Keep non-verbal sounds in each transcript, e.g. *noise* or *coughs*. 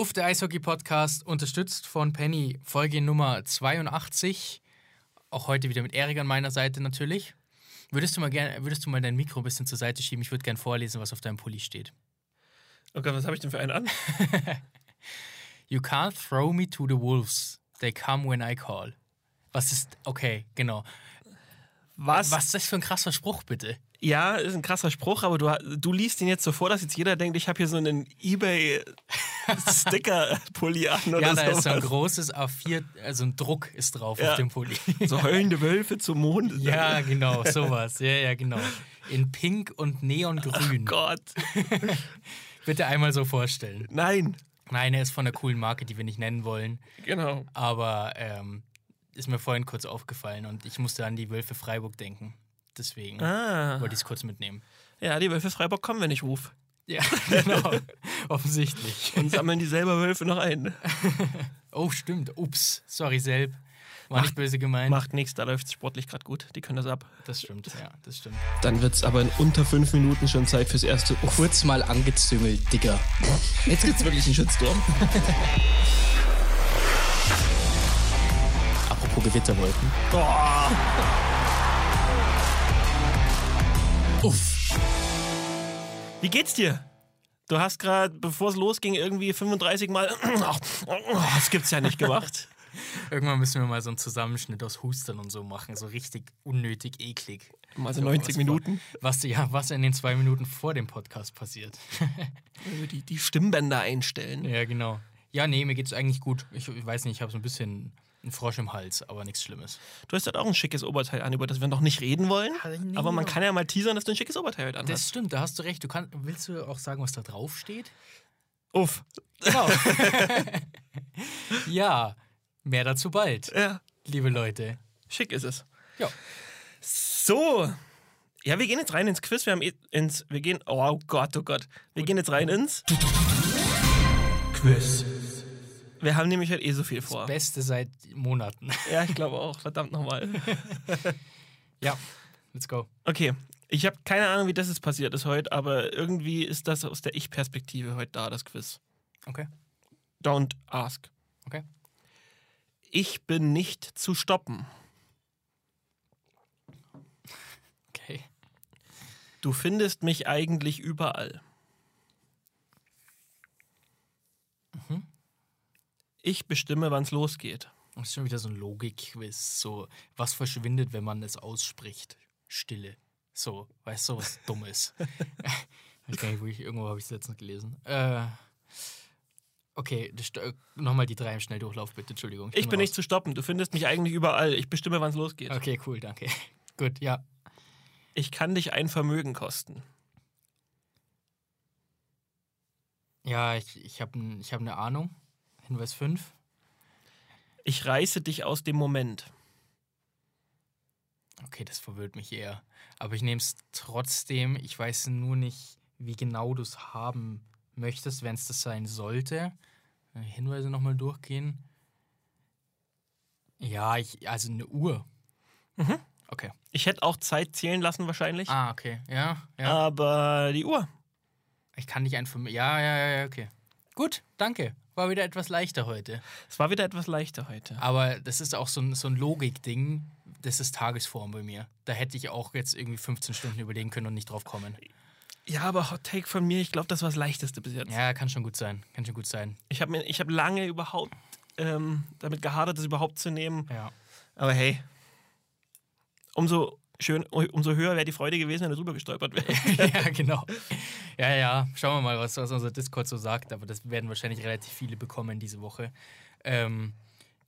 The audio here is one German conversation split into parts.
Uff, der Eishockey-Podcast, unterstützt von Penny, Folge Nummer 82. Auch heute wieder mit Erik an meiner Seite natürlich. Würdest du mal gerne, würdest du mal dein Mikro ein bisschen zur Seite schieben? Ich würde gerne vorlesen, was auf deinem Pulli steht. Okay, was habe ich denn für einen an? *laughs* You can't throw me to the wolves. They come when I call. Was ist. Okay, genau. Was? Was ist das für ein krasser Spruch, bitte? Ja, ist ein krasser Spruch, aber du, du liest ihn jetzt so vor, dass jetzt jeder denkt, ich habe hier so einen Ebay-Sticker-Pulli an oder Ja, da sowas. ist so ein großes A4, also ein Druck ist drauf Ja. auf dem Pulli. *laughs* So heulende Wölfe zum Mond. Ja, genau, sowas. Ja, ja, genau. In Pink und Neongrün. Gott. *laughs* Bitte einmal so vorstellen. Nein. Nein, er ist von einer coolen Marke, die wir nicht nennen wollen. Genau. Aber ähm, ist mir vorhin kurz aufgefallen und ich musste an die Wölfe Freiburg denken. Deswegen Ah. wollte ich es kurz mitnehmen. Ja, die Wölfe Freiburg kommen, wenn ich rufe. Ja, *laughs* genau. Offensichtlich. Und sammeln die selber Wölfe noch ein. *laughs* Oh, stimmt. Ups. Sorry, Selb. War nicht böse gemeint. Macht nichts, da läuft es sportlich gerade gut. Die können das ab. Das stimmt, ja, das stimmt. Dann wird es aber in unter fünf Minuten schon Zeit fürs erste Uff. Kurz mal angezüngelt, Digga. Jetzt gibt's wirklich einen Shitstorm. Apropos Gewitterwolken. Uff. Wie geht's dir? Du hast gerade, bevor es losging, irgendwie 35 Mal. *clears throat* Das gibt's ja nicht gemacht. *laughs* Irgendwann müssen wir mal so einen Zusammenschnitt aus Hustern und so machen. So richtig unnötig eklig. Mal so So, 90 was Minuten. Was, ja, was in den zwei Minuten vor dem Podcast passiert. *laughs* Also Die, die Stimmbänder einstellen. ja, genau. Ja, nee, mir geht's eigentlich gut. Ich, ich weiß nicht, ich habe so ein bisschen einen Frosch im Hals, aber nichts Schlimmes. Du hast halt auch ein schickes Oberteil an, über das wir noch nicht reden wollen. Nee, Aber man kann ja mal teasern, dass du ein schickes Oberteil heute Das anhast. stimmt, da hast du recht. Du kann, willst du auch sagen, was da drauf steht? Uff. Genau. *laughs* *laughs* ja, mehr dazu bald, Ja, liebe Leute. schick ist es. Ja. So. Ja, wir gehen jetzt rein ins Quiz. Wir haben eh ins. Wir gehen. Oh Gott, oh Gott. Wir gehen jetzt rein ins. Quiz. Wir haben nämlich halt eh so viel vor. Beste seit Monaten. Ja, ich glaube auch. Verdammt nochmal. *laughs* ja, let's go. Okay. Ich habe keine Ahnung, wie das jetzt passiert ist heute, aber irgendwie ist das aus der Ich-Perspektive heute da, das Quiz. Okay, Don't ask. okay. Ich bin nicht zu stoppen. Okay. Du findest mich eigentlich überall. Mhm. Ich bestimme, wann es losgeht. Das ist schon wieder so ein Logik-Quiz. So, was verschwindet, wenn man es ausspricht? Stille. So, weißt du, was Dummes. *laughs* weiß gar nicht, wo ich, irgendwo habe ich es letztens gelesen. Äh, okay, äh, nochmal die drei im Schnelldurchlauf, bitte. Entschuldigung. Ich bin nicht zu stoppen. Du findest mich eigentlich überall. Ich bestimme, wann es losgeht. Okay, cool, danke. *laughs* Gut, ja. Ich kann dich ein Vermögen kosten. Ja, ich, ich habe ich hab eine Ahnung. Hinweis 5. Ich reiße dich aus dem Moment. Okay, das verwirrt mich eher. Aber ich nehme es trotzdem. Ich weiß nur nicht, wie genau du es haben möchtest, wenn es das sein sollte. Äh, Hinweise nochmal durchgehen. Ja, ich, also eine Uhr. Mhm. Okay. Ich hätte auch Zeit zählen lassen wahrscheinlich. Ah, okay. Ja, ja. Aber die Uhr. Ich kann dich einfach. Ja, ja, ja, ja, okay. Gut, danke. War wieder etwas leichter heute. Es war wieder etwas leichter heute. Aber das ist auch so ein, so ein Logik-Ding. Das ist Tagesform bei mir. Da hätte ich auch jetzt irgendwie 15 Stunden überlegen können und nicht drauf kommen. Ja, aber Hot Take von mir, ich glaube, das war das Leichteste bis jetzt. Ja, kann schon gut sein. Kann schon gut sein. Ich habe hab lange überhaupt ähm, damit gehadert, das überhaupt zu nehmen. Ja. Aber hey, umso, schön, umso höher wäre die Freude gewesen, wenn er drüber gestolpert wäre. *laughs* ja, genau. Ja, ja. Schauen wir mal, was, was unser Discord so sagt. Aber das werden wahrscheinlich relativ viele bekommen diese Woche. Ähm,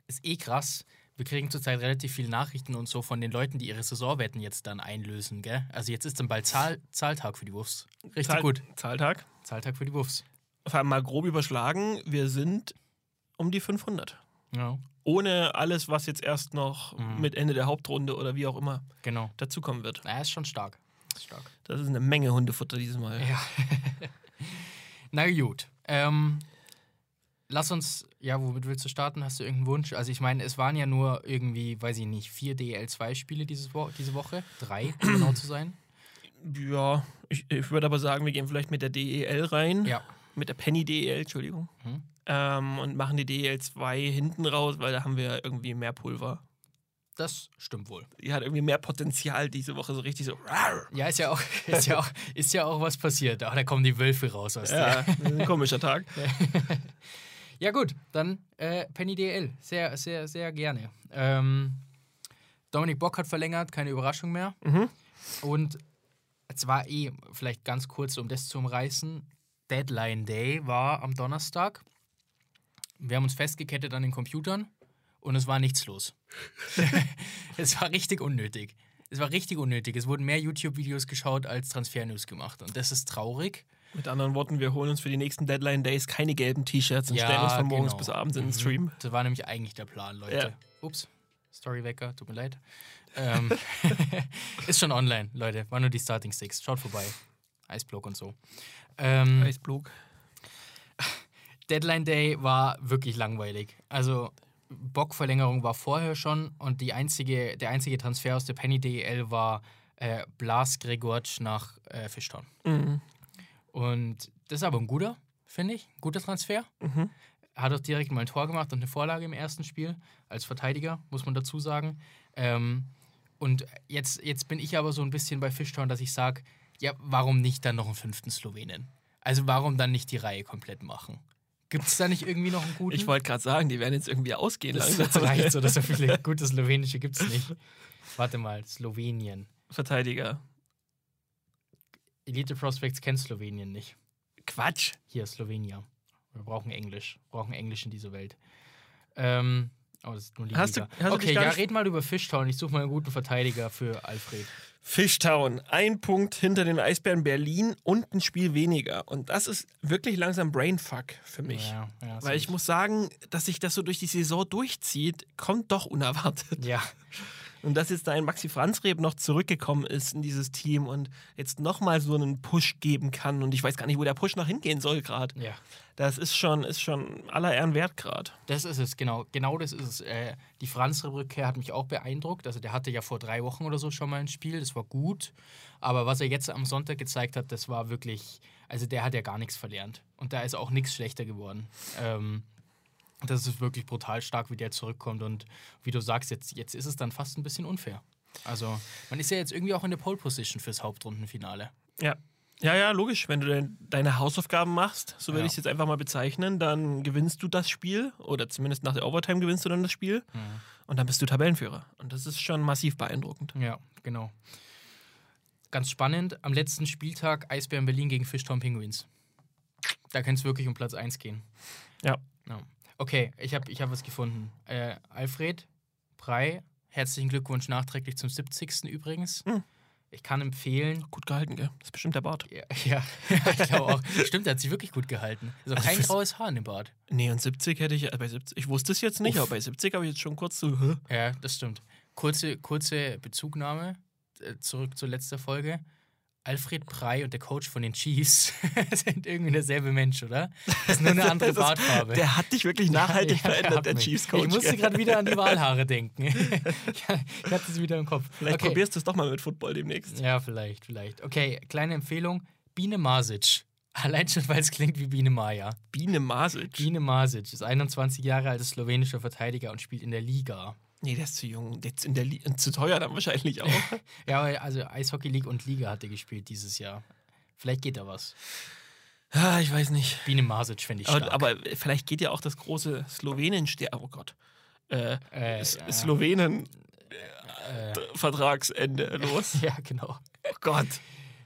ist eh krass. Wir kriegen zurzeit relativ viele Nachrichten und so von den Leuten, die ihre Saisonwetten jetzt dann einlösen, gell? Also jetzt ist dann bald Zahl, Zahltag für die Wurfs. Richtig Zahl- gut. Zahltag. Zahltag für die Wurfs. Vor allem mal grob überschlagen, wir sind um die 500. Ja, Ohne alles, was jetzt erst noch Mhm. mit Ende der Hauptrunde oder wie auch immer genau. dazukommen wird. Na, ist schon stark. Stark. Das ist eine Menge Hundefutter dieses Mal. Ja. *laughs* Na gut. Ähm, lass uns, ja, womit willst du starten? Hast du irgendeinen Wunsch? Also ich meine, es waren ja nur irgendwie, weiß ich nicht, vier DL2-Spiele dieses Wo diese Woche. Drei, um genau zu sein. Ja, ich, ich würde aber sagen, wir gehen vielleicht mit der DEL rein. Ja. Mit der Penny DEL, Entschuldigung. Mhm. ähm, und machen die DL2 hinten raus, weil da haben wir irgendwie mehr Pulver. Das stimmt wohl. Die hat irgendwie mehr Potenzial diese Woche, so richtig so. Ja, ist ja auch, *laughs* ist ja auch, ist ja auch was passiert. Ach, da kommen die Wölfe raus aus Ja, der. ein komischer Tag. *laughs* Ja, gut, dann äh, Penny DL. Sehr, sehr, sehr gerne. Ähm, Dominik Bock hat verlängert, keine Überraschung mehr. Mhm. Und es war eh, vielleicht ganz kurz, um das zu umreißen: Deadline Day war am Donnerstag. Wir haben uns festgekettet an den Computern und es war nichts los. *laughs* es war richtig unnötig. Es war richtig unnötig. Es wurden mehr YouTube-Videos geschaut als Transfer-News gemacht. Und das ist traurig. Mit anderen Worten, wir holen uns für die nächsten Deadline Days keine gelben T-Shirts und stellen uns von morgens genau. bis abends in den Mhm. Stream. Das war nämlich eigentlich der Plan, Leute. Ja. Ups, Storywecker, tut mir leid. Ähm, *laughs* ist schon online, Leute. War nur die Starting Six. Schaut vorbei. Eisblock und so. Ähm, Eisblog. Deadline Day war wirklich langweilig. Also Bock-Verlängerung war vorher schon und die einzige, der einzige Transfer aus der Penny DEL war äh, Blas Gregorc nach äh, Fischtown. Mhm. Und das ist aber ein guter, finde ich. Ein guter Transfer. Mhm. Hat auch direkt mal ein Tor gemacht und eine Vorlage im ersten Spiel. Als Verteidiger, muss man dazu sagen. Ähm, und jetzt, jetzt bin ich aber so ein bisschen bei Fischtown, dass ich sage, ja, warum nicht dann noch einen fünften Slowenen? Also warum dann nicht die Reihe komplett machen? Gibt es da nicht irgendwie noch einen guten? Ich wollte gerade sagen, die werden jetzt irgendwie ausgehen. das langsam. *laughs* reicht so, dass so *laughs* viele gute Slowenische gibt es nicht. Warte mal, Slowenien. Verteidiger. Elite Prospects kennt Slowenien nicht. Quatsch. Hier, Slowenia. Wir brauchen Englisch. Wir brauchen Englisch in dieser Welt. Ähm, oh, das ist nur die Hast Liga. du- hast okay, ja, red mal über Fishtown. Ich suche mal einen guten Verteidiger für Alfred. Fishtown, ein Punkt hinter den Eisbären Berlin und ein Spiel weniger. Und das ist wirklich langsam Brainfuck für mich. Ja, ja, Weil ich muss sagen, dass sich das so durch die Saison durchzieht, kommt doch unerwartet. Ja, *laughs* Und dass jetzt da ein Maxi Franzreb noch zurückgekommen ist in dieses Team und jetzt nochmal so einen Push geben kann. Und ich weiß gar nicht, wo der Push noch hingehen soll gerade. ja. Das ist schon, ist schon aller Ehren wert gerade. Das ist es, genau. Genau das ist es. Äh, die Franz-Rückkehr hat mich auch beeindruckt. Also der hatte ja vor drei Wochen oder so schon mal ein Spiel, das war gut. Aber was er jetzt am Sonntag gezeigt hat, das war wirklich, also der hat ja gar nichts verlernt. Und da ist auch nichts schlechter geworden. Ähm, das ist wirklich brutal stark, wie der zurückkommt. Und wie du sagst, jetzt, jetzt ist es dann fast ein bisschen unfair. Also man ist ja jetzt irgendwie auch in der Pole-Position fürs Hauptrundenfinale. Ja. Ja, ja, logisch. Wenn du dein, deine Hausaufgaben machst, so würde Ja. ich es jetzt einfach mal bezeichnen, dann gewinnst du das Spiel oder zumindest nach der Overtime gewinnst du dann das Spiel und dann bist du Tabellenführer. Und das ist schon massiv beeindruckend. Ja, genau. Ganz spannend, am letzten Spieltag Eisbären Berlin gegen Fischtown Penguins. Da kann es wirklich um Platz 1 gehen. Ja. Ja. Okay, ich habe ich hab was gefunden. Äh, Alfred Prey, herzlichen Glückwunsch nachträglich zum 70. übrigens. Hm. Ich kann empfehlen. Gut gehalten, gell? Das ist bestimmt der Bart. Ja, *laughs* ja ich glaube auch. Stimmt, der hat sich wirklich gut gehalten. Also Also kein graues Haar in dem Bart. Nee, und 70 hätte ich, äh, bei 70, ich wusste es jetzt nicht, Uff. aber bei 70 habe ich jetzt schon kurz so, hä? Ja, das stimmt. Kurze, kurze Bezugnahme äh, zurück zur letzten Folge. Alfred Prey und der Coach von den Chiefs *laughs* sind irgendwie derselbe Mensch, oder? Das ist nur eine *laughs* andere Bartfarbe. Der hat dich wirklich nachhaltig Ja, der verändert, der. Chiefs-Coach. Ich musste gerade wieder an die Wahlhaare denken. *laughs* ich hatte es wieder im Kopf. Vielleicht okay. probierst du es doch mal mit Football demnächst. Ja, vielleicht, vielleicht. Okay, kleine Empfehlung. Biene Masic. Allein schon, weil es klingt wie Biene Maya. Biene Masic. Biene Masic ist 21 Jahre alt, ist slowenischer Verteidiger und spielt in der Liga. Nee, der ist zu jung. Der ist in der Li und zu teuer dann wahrscheinlich auch. *laughs* Ja, aber also Eishockey League und Liga hat er gespielt dieses Jahr. Vielleicht geht da was. ah, ich weiß nicht. Biene Masic finde ich stark. Aber, aber vielleicht geht ja auch das große Slowenien Oh Gott. Äh, Äh. Slowenen äh, Vertragsende *laughs* los. ja, genau. Oh Gott.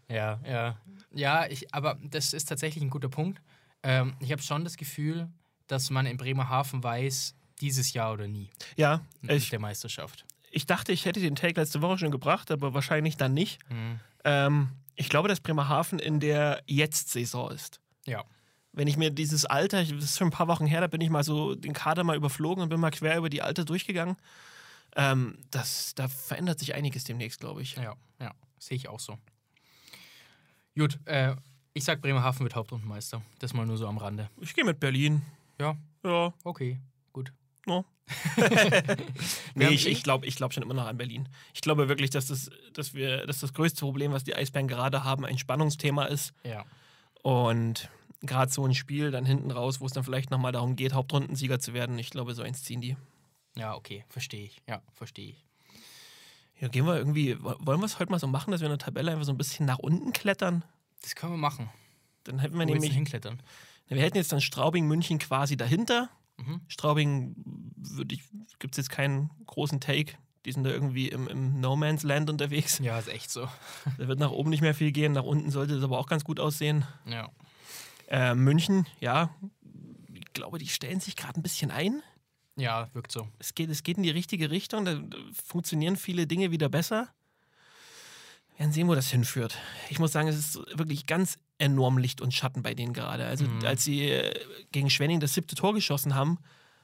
Ja, ja. Ja, ich, aber das ist tatsächlich ein guter Punkt. Ähm, ich habe schon das Gefühl, dass man in Bremerhaven weiß, dieses Jahr oder nie Ja, ich, der Meisterschaft. ich dachte, ich hätte den Take letzte Woche schon gebracht, aber wahrscheinlich dann nicht. Mhm. Ähm, ich glaube, dass Bremerhaven in der Jetzt-Saison ist. Ja. Wenn ich mir dieses Alter, das ist schon ein paar Wochen her, da bin ich mal so den Kader mal überflogen und bin mal quer über die Alter durchgegangen. Ähm, das, da verändert sich einiges demnächst, glaube ich. Ja, ja. Sehe ich auch so. Gut, äh, ich sag Bremerhaven wird Hauptrundenmeister. Das mal nur so am Rande. Ich gehe mit Berlin. Ja, Ja. okay, gut. No. *laughs* Nee, ich, eh- ich glaube ich glaub schon immer noch an Berlin. Ich glaube wirklich, dass das, dass wir, dass das größte Problem, was die Eisbären gerade haben, ein Spannungsthema ist. Ja. Und gerade so ein Spiel dann hinten raus, wo es dann vielleicht nochmal darum geht, Hauptrundensieger zu werden. Ich glaube, so eins ziehen die. Ja, okay, verstehe ich. Ja, verstehe ich. Ja, gehen wir irgendwie, wollen wir es heute mal so machen, dass wir in der Tabelle einfach so ein bisschen nach unten klettern? Das können wir machen. Dann hätten wir Wo nämlich, hinklettern. wir hätten jetzt dann Straubing, München quasi dahinter. Mhm. Straubing gibt es jetzt keinen großen Take. Die sind da irgendwie im, im No Man's Land unterwegs. Ja, ist echt so. Da wird nach oben nicht mehr viel gehen, nach unten sollte es aber auch ganz gut aussehen. Ja. Äh, München, ja, ich glaube, die stellen sich gerade ein bisschen ein. Ja, wirkt so. Es geht, es geht in die richtige Richtung, da funktionieren viele Dinge wieder besser. Wir werden sehen, wo das hinführt. Ich muss sagen, es ist wirklich ganz enorm Licht und Schatten bei denen gerade. Also, Mhm. als sie äh, gegen Schwenning das siebte Tor geschossen haben,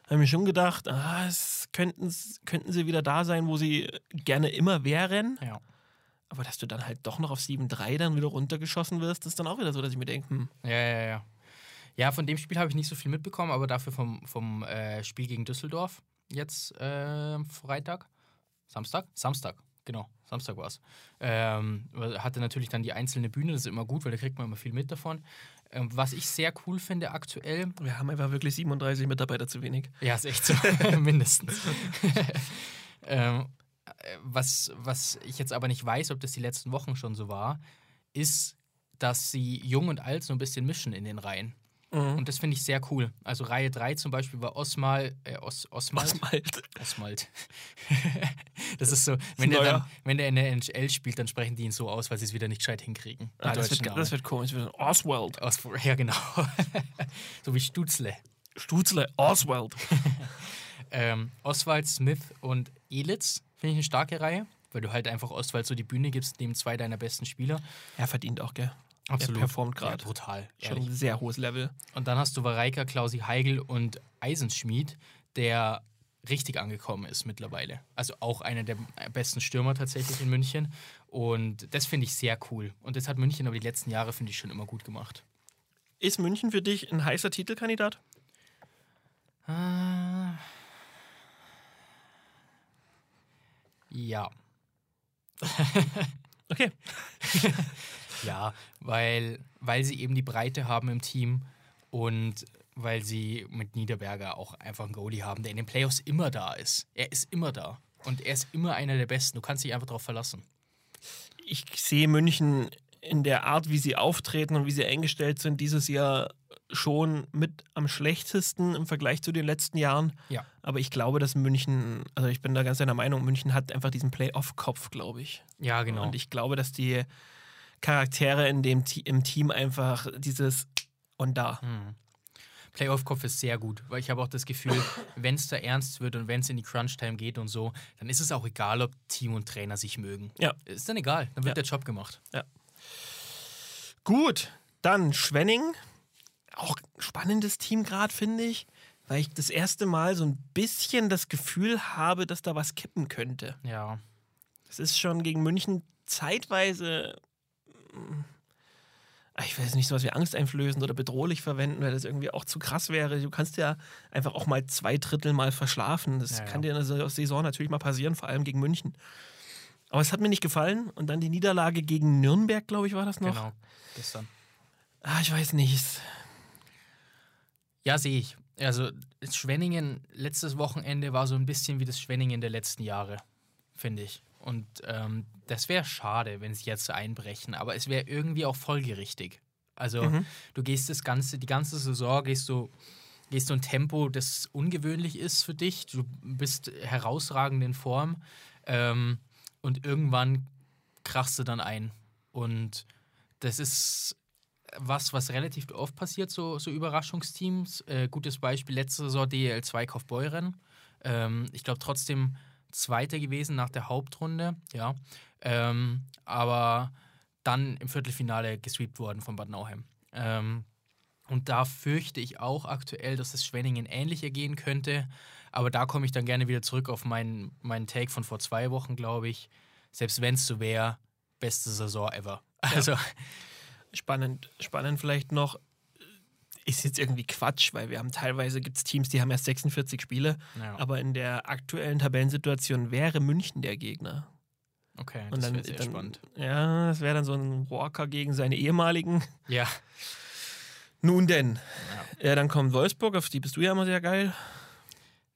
haben ich schon gedacht, ah, es könnten, könnten sie wieder da sein, wo sie gerne immer wären. Ja. Aber dass du dann halt doch noch auf 7-3 dann wieder runtergeschossen wirst, ist dann auch wieder so, dass ich mir denke, hm, Ja, ja, ja. Ja, von dem Spiel habe ich nicht so viel mitbekommen, aber dafür vom, vom äh, Spiel gegen Düsseldorf jetzt äh, Freitag. Samstag? Samstag, genau. Samstag war es. Ähm, hatte natürlich dann die einzelne Bühne, das ist immer gut, weil da kriegt man immer viel mit davon. Ähm, was ich sehr cool finde aktuell, wir haben einfach wirklich 37 Mitarbeiter zu wenig. ja, ist echt so, *laughs* mindestens. *laughs* ähm, äh, was, was ich jetzt aber nicht weiß, ob das die letzten Wochen schon so war, ist, dass sie jung und alt so ein bisschen mischen in den Reihen. Mhm. Und das finde ich sehr cool. Also Reihe 3 zum Beispiel war Osmal, äh, Os, Osmald. Oswald. Osmald. *laughs* das ist so, wenn der, dann, wenn der in der NHL spielt, dann sprechen die ihn so aus, weil sie es wieder nicht gescheit hinkriegen. Die Ah, das, wird, das wird komisch. Das wird Oswald. Os, ja, genau. *laughs* so wie Stutzle. Stutzle, Oswald. *laughs* Ähm, Oswald, Smith und Elitz finde ich eine starke Reihe, weil du halt einfach Oswald so die Bühne gibst, neben zwei deiner besten Spieler. Er verdient auch, gell? Absolut. performt Ja, grad. brutal. Schon ehrlich. ein sehr hohes Level. Und dann hast du Vareika, Klausi Heigl und Eisenschmied, der richtig angekommen ist mittlerweile. Also auch einer der besten Stürmer tatsächlich in München. Und das finde ich sehr cool. Und das hat München aber die letzten Jahre, finde ich, schon immer gut gemacht. Ist München für dich ein heißer Titelkandidat? Ah. Ja. Okay. *laughs* *laughs* Ja, weil, weil sie eben die Breite haben im Team und weil sie mit Niederberger auch einfach einen Goalie haben, der in den Playoffs immer da ist. Er ist immer da. Und er ist immer einer der Besten. Du kannst dich einfach darauf verlassen. Ich sehe München in der Art, wie sie auftreten und wie sie eingestellt sind, dieses Jahr schon mit am schlechtesten im Vergleich zu den letzten Jahren. Ja. Aber ich glaube, dass München, also ich bin da ganz deiner Meinung, München hat einfach diesen Playoff-Kopf, glaube ich. Ja, genau. Und ich glaube, dass die Charaktere in dem, im Team einfach dieses und da. Hm. Playoff-Kopf ist sehr gut, weil ich habe auch das Gefühl, *laughs* wenn es da ernst wird und wenn es in die Crunch-Time geht und so, dann ist es auch egal, ob Team und Trainer sich mögen. Ja. Ist dann egal, dann wird Ja. der Job gemacht. Gut, dann Schwenning. Auch spannendes Team gerade, finde ich, weil ich das erste Mal so ein bisschen das Gefühl habe, dass da was kippen könnte. Ja. Es ist schon gegen München zeitweise, ich weiß nicht, sowas wie angsteinflößend oder bedrohlich verwenden, weil das irgendwie auch zu krass wäre. Du kannst ja einfach auch mal zwei Drittel mal verschlafen. Das Ja, ja. kann dir in der Saison natürlich mal passieren, vor allem gegen München. Aber es hat mir nicht gefallen. Und dann die Niederlage gegen Nürnberg, glaube ich, war das noch. Genau. Gestern. Ah, ich weiß nicht. Ja, sehe ich. Also Schwenningen letztes Wochenende war so ein bisschen wie das Schwenningen der letzten Jahre, finde ich. Und ähm, das wäre schade, wenn sie jetzt einbrechen, aber es wäre irgendwie auch folgerichtig. Also Mhm. du gehst das ganze, die ganze Saison gehst du, gehst du ein Tempo, das ungewöhnlich ist für dich. Du bist herausragend in Form ähm, und irgendwann krachst du dann ein. Und das ist was, was relativ oft passiert, so, so Überraschungsteams. Äh, gutes Beispiel letzte Saison DL2 Kaufbeuren. Ähm, ich glaube trotzdem Zweiter gewesen nach der Hauptrunde, ja. Ähm, aber dann im Viertelfinale gesweept worden von Bad Nauheim. Ähm, und da fürchte ich auch aktuell, dass es Schwenningen ähnlich ergehen könnte. Aber da komme ich dann gerne wieder zurück auf meinen, meinen Take von vor zwei Wochen, glaube ich. Selbst wenn es so wäre, beste Saison ever. Also, Spannend, spannend vielleicht noch. Ist jetzt irgendwie Quatsch, weil wir haben teilweise gibt es Teams, die haben erst 46 Spiele, ja. aber in der aktuellen Tabellensituation wäre München der Gegner. okay, Und das dann, wäre sehr dann spannend. Ja, das wäre dann so ein Walker gegen seine ehemaligen. Ja, Nun denn. Ja. dann kommt Wolfsburg, auf die bist du ja immer sehr geil.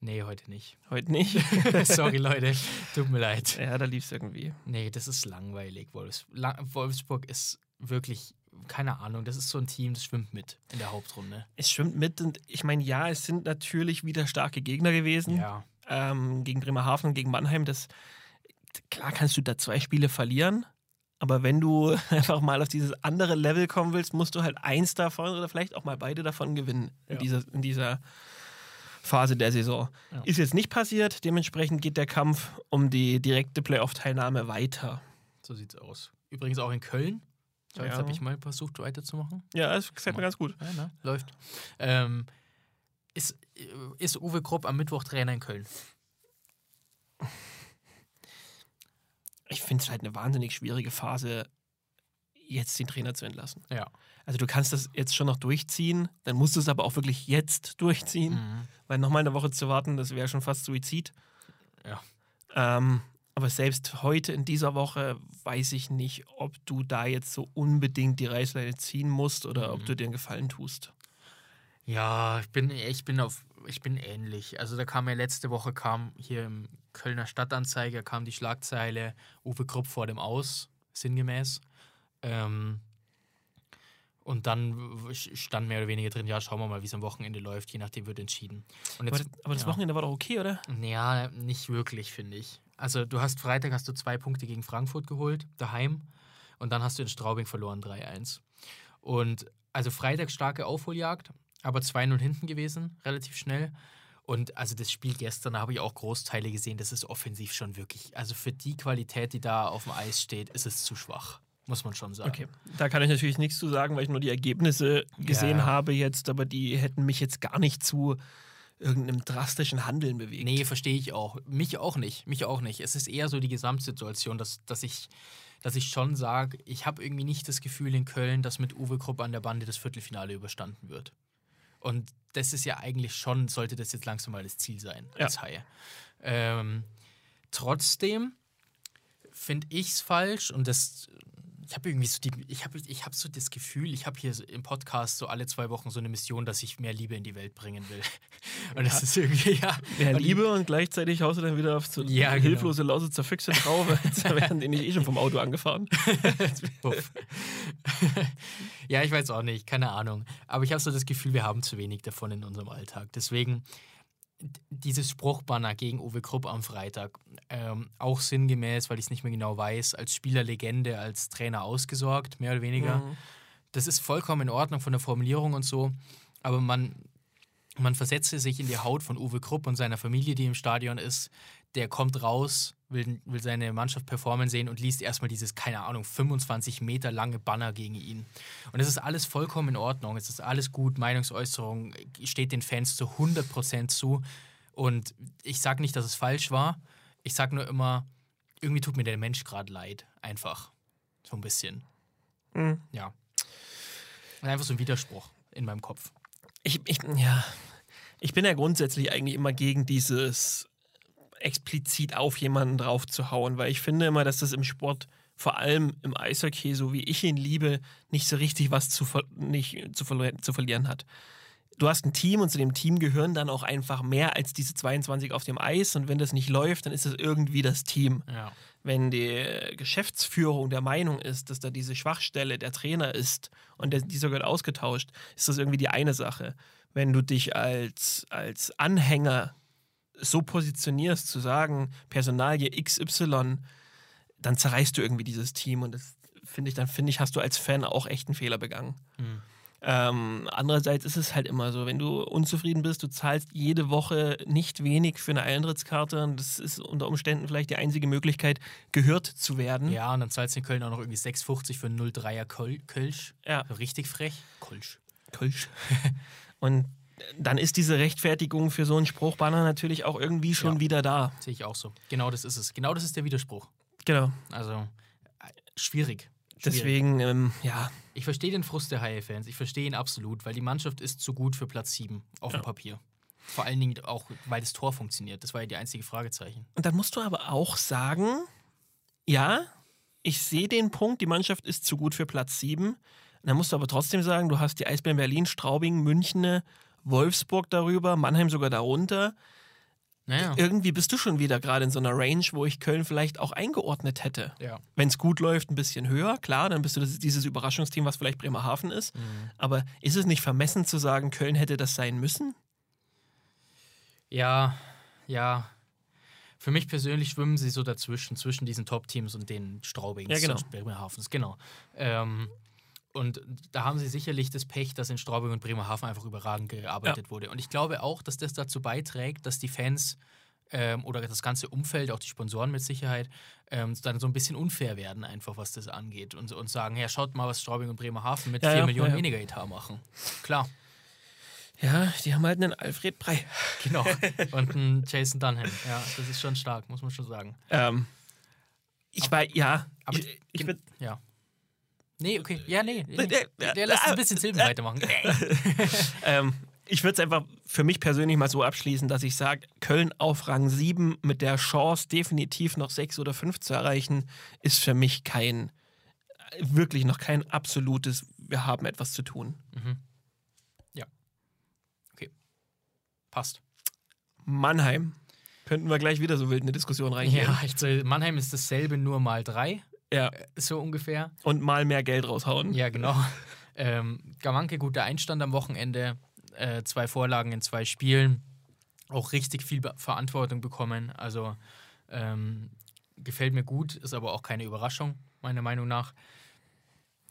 Nee, heute nicht. Heute nicht. *laughs* Sorry, Leute. Tut mir leid. Ja, da lief es irgendwie. Nee, das ist langweilig. Wolfs La Wolfsburg ist wirklich, keine Ahnung, das ist so ein Team, das schwimmt mit in der Hauptrunde. Es schwimmt mit und ich meine, ja, es sind natürlich wieder starke Gegner gewesen. Ja. Ähm, gegen Bremerhaven und gegen Mannheim. Das, klar kannst du da zwei Spiele verlieren. Aber wenn du *laughs* einfach mal auf dieses andere Level kommen willst, musst du halt eins davon oder vielleicht auch mal beide davon gewinnen in, Ja. dieser, in dieser Phase der Saison. Ja. Ist jetzt nicht passiert, dementsprechend geht der Kampf um die direkte Playoff-Teilnahme weiter. So sieht's aus. Übrigens auch in Köln. So, Jetzt Ja. habe ich mal versucht, weiterzumachen. Ja, das gefällt mir ganz gut. Ja, ne? Läuft. Ähm, ist, ist Uwe Krupp am Mittwoch Trainer in Köln? Ich finde es halt eine wahnsinnig schwierige Phase, jetzt den Trainer zu entlassen. Ja. Also du kannst das jetzt schon noch durchziehen, dann musst du es aber auch wirklich jetzt durchziehen, Mhm. weil nochmal eine Woche zu warten, das wäre schon fast Suizid. Ja. Ähm, aber selbst heute in dieser Woche weiß ich nicht, ob du da jetzt so unbedingt die Reißleine ziehen musst oder ob Mhm. du dir einen Gefallen tust. Ja, ich bin, ich bin auf, ich bin ähnlich. Also da kam ja letzte Woche kam hier im Kölner Stadtanzeiger kam die Schlagzeile Uwe Krupp vor dem Aus, sinngemäß. Ähm, und dann stand mehr oder weniger drin, ja, schauen wir mal, wie es am Wochenende läuft, je nachdem wird entschieden. Und Aber, das- aber das ja. Wochenende war doch okay, oder? Ja, nicht wirklich, finde ich. Also du hast Freitag hast du zwei Punkte gegen Frankfurt geholt, daheim. Und dann hast du in Straubing verloren 3-1. Und also Freitag starke Aufholjagd, aber 2-0 hinten gewesen, relativ schnell. Und also das Spiel gestern, habe ich auch Großteile gesehen, das ist offensiv schon wirklich, also für die Qualität, die da auf dem Eis steht, ist es zu schwach. Muss man schon sagen. Okay, da kann ich natürlich nichts zu sagen, weil ich nur die Ergebnisse gesehen Ja. habe jetzt, aber die hätten mich jetzt gar nicht zu irgendeinem drastischen Handeln bewegt. Nee, verstehe ich auch. Mich auch nicht. Mich auch nicht. Es ist eher so die Gesamtsituation, dass, dass, ich, dass ich schon sage, ich habe irgendwie nicht das Gefühl in Köln, dass mit Uwe Krupp an der Bande das Viertelfinale überstanden wird. Und das ist ja eigentlich schon, sollte das jetzt langsam mal das Ziel sein Ja. als Haie. Ähm, trotzdem finde ich es falsch und das. Ich habe irgendwie so die, ich habe ich hab so das Gefühl, ich habe hier im Podcast so alle zwei Wochen so eine Mission, dass ich mehr Liebe in die Welt bringen will. *laughs* Und das ist irgendwie, ja. Mehr und Liebe und gleichzeitig haust du dann wieder auf so Ja, genau. hilflose Lausitzer Füchse drauf. *laughs* Jetzt werden die nicht eh schon vom Auto angefahren. *laughs* Ja, ich weiß auch nicht, keine Ahnung. Aber ich habe so das Gefühl, wir haben zu wenig davon in unserem Alltag. Deswegen dieses Spruchbanner gegen Uwe Krupp am Freitag, ähm, auch sinngemäß, weil ich es nicht mehr genau weiß, als Spielerlegende, als Trainer ausgesorgt, mehr oder weniger. Mhm. Das ist vollkommen in Ordnung von der Formulierung und so, aber man, man versetze sich in die Haut von Uwe Krupp und seiner Familie, die im Stadion ist. Der kommt raus, will, will seine Mannschaft performen sehen und liest erstmal dieses, keine Ahnung, 25 Meter lange Banner gegen ihn. Und es ist alles vollkommen in Ordnung, es ist alles gut, Meinungsäußerung steht den Fans zu 100% zu. Und ich sage nicht, dass es falsch war, ich sage nur immer, irgendwie tut mir der Mensch gerade leid, einfach. So ein bisschen. Mhm. Ja. Und einfach so ein Widerspruch in meinem Kopf. Ich, ich, ja, ich bin ja grundsätzlich eigentlich immer gegen dieses explizit auf jemanden drauf zu hauen, weil ich finde immer, dass das im Sport, vor allem im Eishockey, so wie ich ihn liebe, nicht so richtig was zu, ver nicht zu, verlo- zu verlieren hat. Du hast ein Team und zu dem Team gehören dann auch einfach mehr als diese 22 auf dem Eis und wenn das nicht läuft, dann ist es irgendwie das Team. Ja. Wenn die Geschäftsführung der Meinung ist, dass da diese Schwachstelle der Trainer ist und der, dieser wird ausgetauscht, ist das irgendwie die eine Sache. Wenn du dich als, als Anhänger so positionierst, zu sagen, Personalie XY, dann zerreißt du irgendwie dieses Team und das finde ich, dann finde ich, hast du als Fan auch echt einen Fehler begangen. Hm. Ähm, andererseits ist es halt immer so, wenn du unzufrieden bist, du zahlst jede Woche nicht wenig für eine Eintrittskarte und das ist unter Umständen vielleicht die einzige Möglichkeit, gehört zu werden. Ja, und dann zahlst du in Köln auch noch irgendwie 6,50 für einen 03er Köl Kölsch. Ja. Richtig frech. Kölsch. Kölsch. *laughs* Und dann ist diese Rechtfertigung für so einen Spruchbanner natürlich auch irgendwie schon Ja. wieder da. Sehe ich auch so. Genau das ist es. Genau das ist der Widerspruch. Genau. Also, äh, schwierig. schwierig. Deswegen, ähm, ja, Ich verstehe den Frust der Haie-Fans. Ich verstehe ihn absolut, weil die Mannschaft ist zu gut für Platz 7 auf dem Papier. Vor allen Dingen auch, weil das Tor funktioniert. Das war ja die einzige Fragezeichen. Und dann musst du aber auch sagen, ja, ich sehe den Punkt, die Mannschaft ist zu gut für Platz 7, dann musst du aber trotzdem sagen, du hast die Eisbären Berlin, Straubing, München, Wolfsburg darüber, Mannheim sogar darunter. Naja. Irgendwie bist du schon wieder gerade in so einer Range, wo ich Köln vielleicht auch eingeordnet hätte. Ja. Wenn es gut läuft, ein bisschen höher, klar, dann bist du das, dieses Überraschungsteam, was vielleicht Bremerhaven ist. Mhm. Aber ist es nicht vermessen zu sagen, Köln hätte das sein müssen? Ja, ja. Für mich persönlich schwimmen sie so dazwischen, zwischen diesen Top-Teams und den Straubings Ja, genau. und Bremerhavens, genau. Ähm, und da haben sie sicherlich das Pech, dass in Straubing und Bremerhaven einfach überragend gearbeitet wurde. Und ich glaube auch, dass das dazu beiträgt, dass die Fans ähm, oder das ganze Umfeld, auch die Sponsoren mit Sicherheit, ähm, dann so ein bisschen unfair werden, einfach was das angeht. Und, und sagen, ja, schaut mal, was Straubing und Bremerhaven mit Ja, 4 ja, Millionen ja, ja. weniger Etat machen. Klar, Ja, die haben halt einen Alfred Brei. *laughs* genau. und ein Jason Dunham. Ja, das ist schon stark, muss man schon sagen. Ähm, ich war, ja, Aber ich, ich würd, Ja. Nee, okay. Ja, nee. nee. Äh, äh, Der lässt äh, ein bisschen Silben weitermachen. ähm, ich würde es einfach für mich persönlich mal so abschließen, dass ich sage, Köln auf Rang 7 mit der Chance, definitiv noch 6 oder 5 zu erreichen, ist für mich kein, wirklich noch kein absolutes, wir haben etwas zu tun. Passt. Mannheim. Könnten wir gleich wieder so wild in eine Diskussion reingehen. Ja, ich, Mannheim ist dasselbe, nur mal drei, ja. so ungefähr. Und mal mehr Geld raushauen. Ja, genau. *laughs* ähm, Gawanke, guter Einstand am Wochenende. Äh, zwei Vorlagen in zwei Spielen. Auch richtig viel Verantwortung bekommen. Also ähm, gefällt mir gut, ist aber auch keine Überraschung, meiner Meinung nach.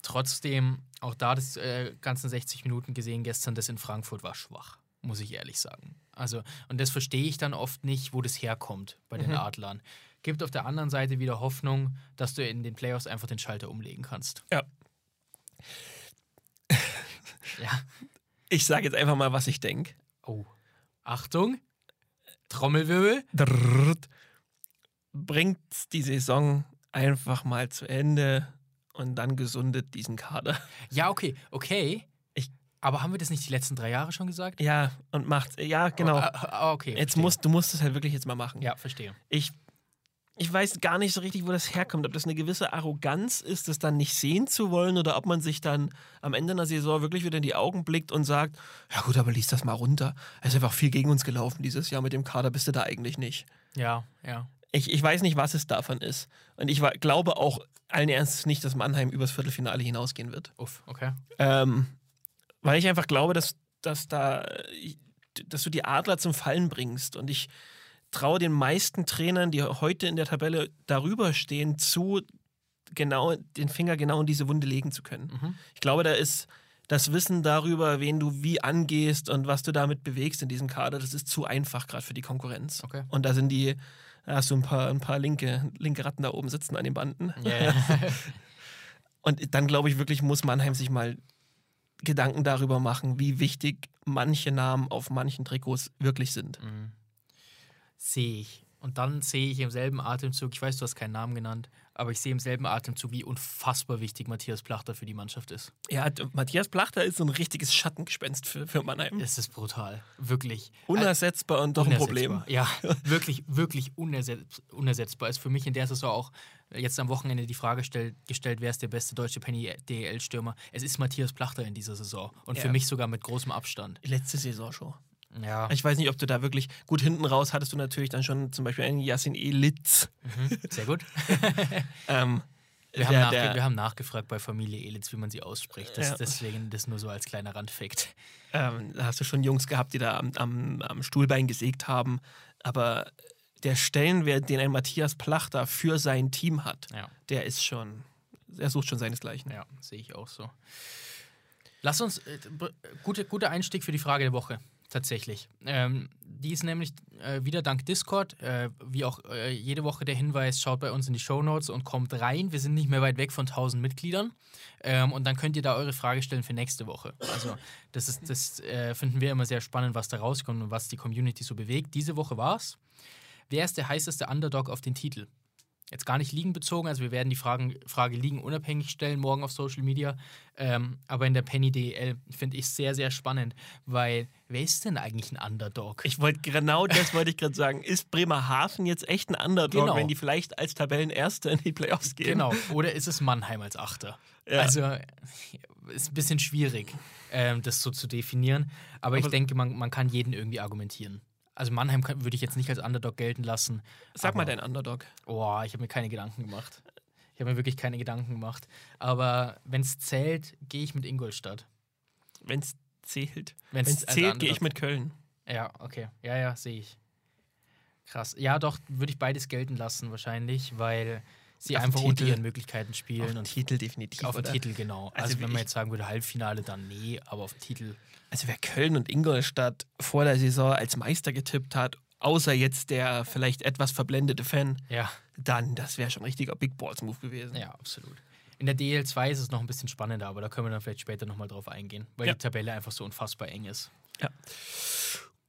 Trotzdem, auch da das äh, ganzen 60 Minuten gesehen gestern, das in Frankfurt war schwach, muss ich ehrlich sagen. Also, und das verstehe ich dann oft nicht, wo das herkommt bei den Mhm. Adlern. Gibt auf der anderen Seite wieder Hoffnung, dass du in den Playoffs einfach den Schalter umlegen kannst. Ja. *laughs* Ja. Ich sage jetzt einfach mal, was ich denke. Oh. Achtung. Trommelwirbel. Bringt die Saison einfach mal zu Ende und dann gesundet diesen Kader. Ja, okay. Okay. Ich- Aber haben wir das nicht die letzten drei Jahre schon gesagt? Ja, und macht, ja, genau. Oh, okay. Jetzt verstehe. musst, du musst es halt wirklich jetzt mal machen. Ja, verstehe. Ich, ich weiß gar nicht so richtig, wo das herkommt. Ob das eine gewisse Arroganz ist, das dann nicht sehen zu wollen oder ob man sich dann am Ende einer Saison wirklich wieder in die Augen blickt und sagt, ja gut, aber lies das mal runter. Es ist einfach viel gegen uns gelaufen dieses Jahr mit dem Kader, bist du da eigentlich nicht. Ja, ja. Ich, ich weiß nicht, was es davon ist. Und ich glaube auch allen Ernstes nicht, dass Mannheim übers Viertelfinale hinausgehen wird. Uff, okay. Ähm, weil ich einfach glaube, dass, dass da dass du die Adler zum Fallen bringst. Und ich traue den meisten Trainern, die heute in der Tabelle darüber stehen, zu, genau den Finger genau in diese Wunde legen zu können. Mhm. Ich glaube, da ist das Wissen darüber, wen du wie angehst und was du damit bewegst in diesem Kader, das ist zu einfach gerade für die Konkurrenz. Okay. Und da sind die, da hast du ein paar, ein paar linke, linke Ratten da oben sitzen an den Banden. Ja. *laughs* Und dann glaube ich wirklich, muss Mannheim sich mal Gedanken darüber machen, wie wichtig manche Namen auf manchen Trikots wirklich sind. Mhm. Sehe ich. Und dann sehe ich im selben Atemzug, ich weiß, du hast keinen Namen genannt, aber ich sehe im selben Atemzug, wie unfassbar wichtig Matthias Plachter für die Mannschaft ist. Ja, Matthias Plachter ist so ein richtiges Schattengespenst für, für Mannheim. Es ist brutal. Wirklich. Unersetzbar und doch ein Problem. Unersetzbar. Ja, *laughs* wirklich, wirklich unersetz unersetzbar. Ist für mich in der Saison auch jetzt am Wochenende die Frage stell, gestellt, wer ist der beste deutsche Penny-DL-Stürmer? Es ist Matthias Plachter in dieser Saison. Und für Ja. mich sogar mit großem Abstand. Letzte Saison schon. Ja. Ich weiß nicht, ob du da wirklich gut hinten raus hattest du natürlich dann schon zum Beispiel einen Yassin Elitz. Mhm. Sehr gut. *laughs* Ähm, Wir haben, der- wir haben nachgefragt bei Familie Elitz, wie man sie ausspricht. Das, Ja. Deswegen das nur so als kleiner Randfakt. ähm, da hast du schon Jungs gehabt, die da am, am, am Stuhlbein gesägt haben. Aber der Stellenwert, den ein Matthias Plachter für sein Team hat, Ja. der ist schon, er sucht schon seinesgleichen. Ja, sehe ich auch so. Lass uns, äh, gute, guter Einstieg für die Frage der Woche, tatsächlich. Ähm, die ist nämlich äh, wieder dank Discord, äh, wie auch äh, jede Woche der Hinweis, schaut bei uns in die Shownotes und kommt rein. Wir sind nicht mehr weit weg von 1000 Mitgliedern. Ähm, und dann könnt ihr da eure Frage stellen für nächste Woche. Also, das, ist, das äh, finden wir immer sehr spannend, was da rauskommt und was die Community so bewegt. Diese Woche war es. Wer ist der heißeste Underdog auf den Titel? Jetzt gar nicht liegenbezogen, also wir werden die Fragen, Frage liegen unabhängig stellen morgen auf Social Media, ähm, aber in der Penny DL finde ich sehr, sehr spannend, weil wer ist denn eigentlich ein Underdog? Ich wollte genau das wollte ich gerade sagen. Ist Bremerhaven jetzt echt ein Underdog, Genau. wenn die vielleicht als Tabellenerster in die Playoffs gehen? Genau, oder ist es Mannheim als Achter? Ja. Also ist ein bisschen schwierig, ähm, das so zu definieren, aber, ich Aber- denke, man, man kann jeden irgendwie argumentieren. Also Mannheim würde ich jetzt nicht als Underdog gelten lassen. Sag mal aber- dein Underdog. Oh, ich habe mir keine Gedanken gemacht. Ich habe mir wirklich keine Gedanken gemacht. Aber wenn es zählt, gehe ich mit Ingolstadt. Wenn es zählt. Wenn es zählt, gehe ich mit Köln. Ja, okay. Ja, ja, sehe ich. Krass. Ja, doch, würde ich beides gelten lassen wahrscheinlich, weil sie Auf einfach unter ihren Möglichkeiten Auf spielen. den und Titel definitiv. auf den? Titel, genau. Also Also, wenn man jetzt sagen würde, Halbfinale, dann nee, aber auf den Titel. Also wer Köln und Ingolstadt vor der Saison als Meister getippt hat, außer jetzt der vielleicht etwas verblendete Fan, Ja, dann das wäre schon ein richtiger Big Balls Move gewesen. ja, absolut. In der DL2 ist es noch ein bisschen spannender, aber da können wir dann vielleicht später nochmal drauf eingehen, weil Ja. die Tabelle einfach so unfassbar eng ist.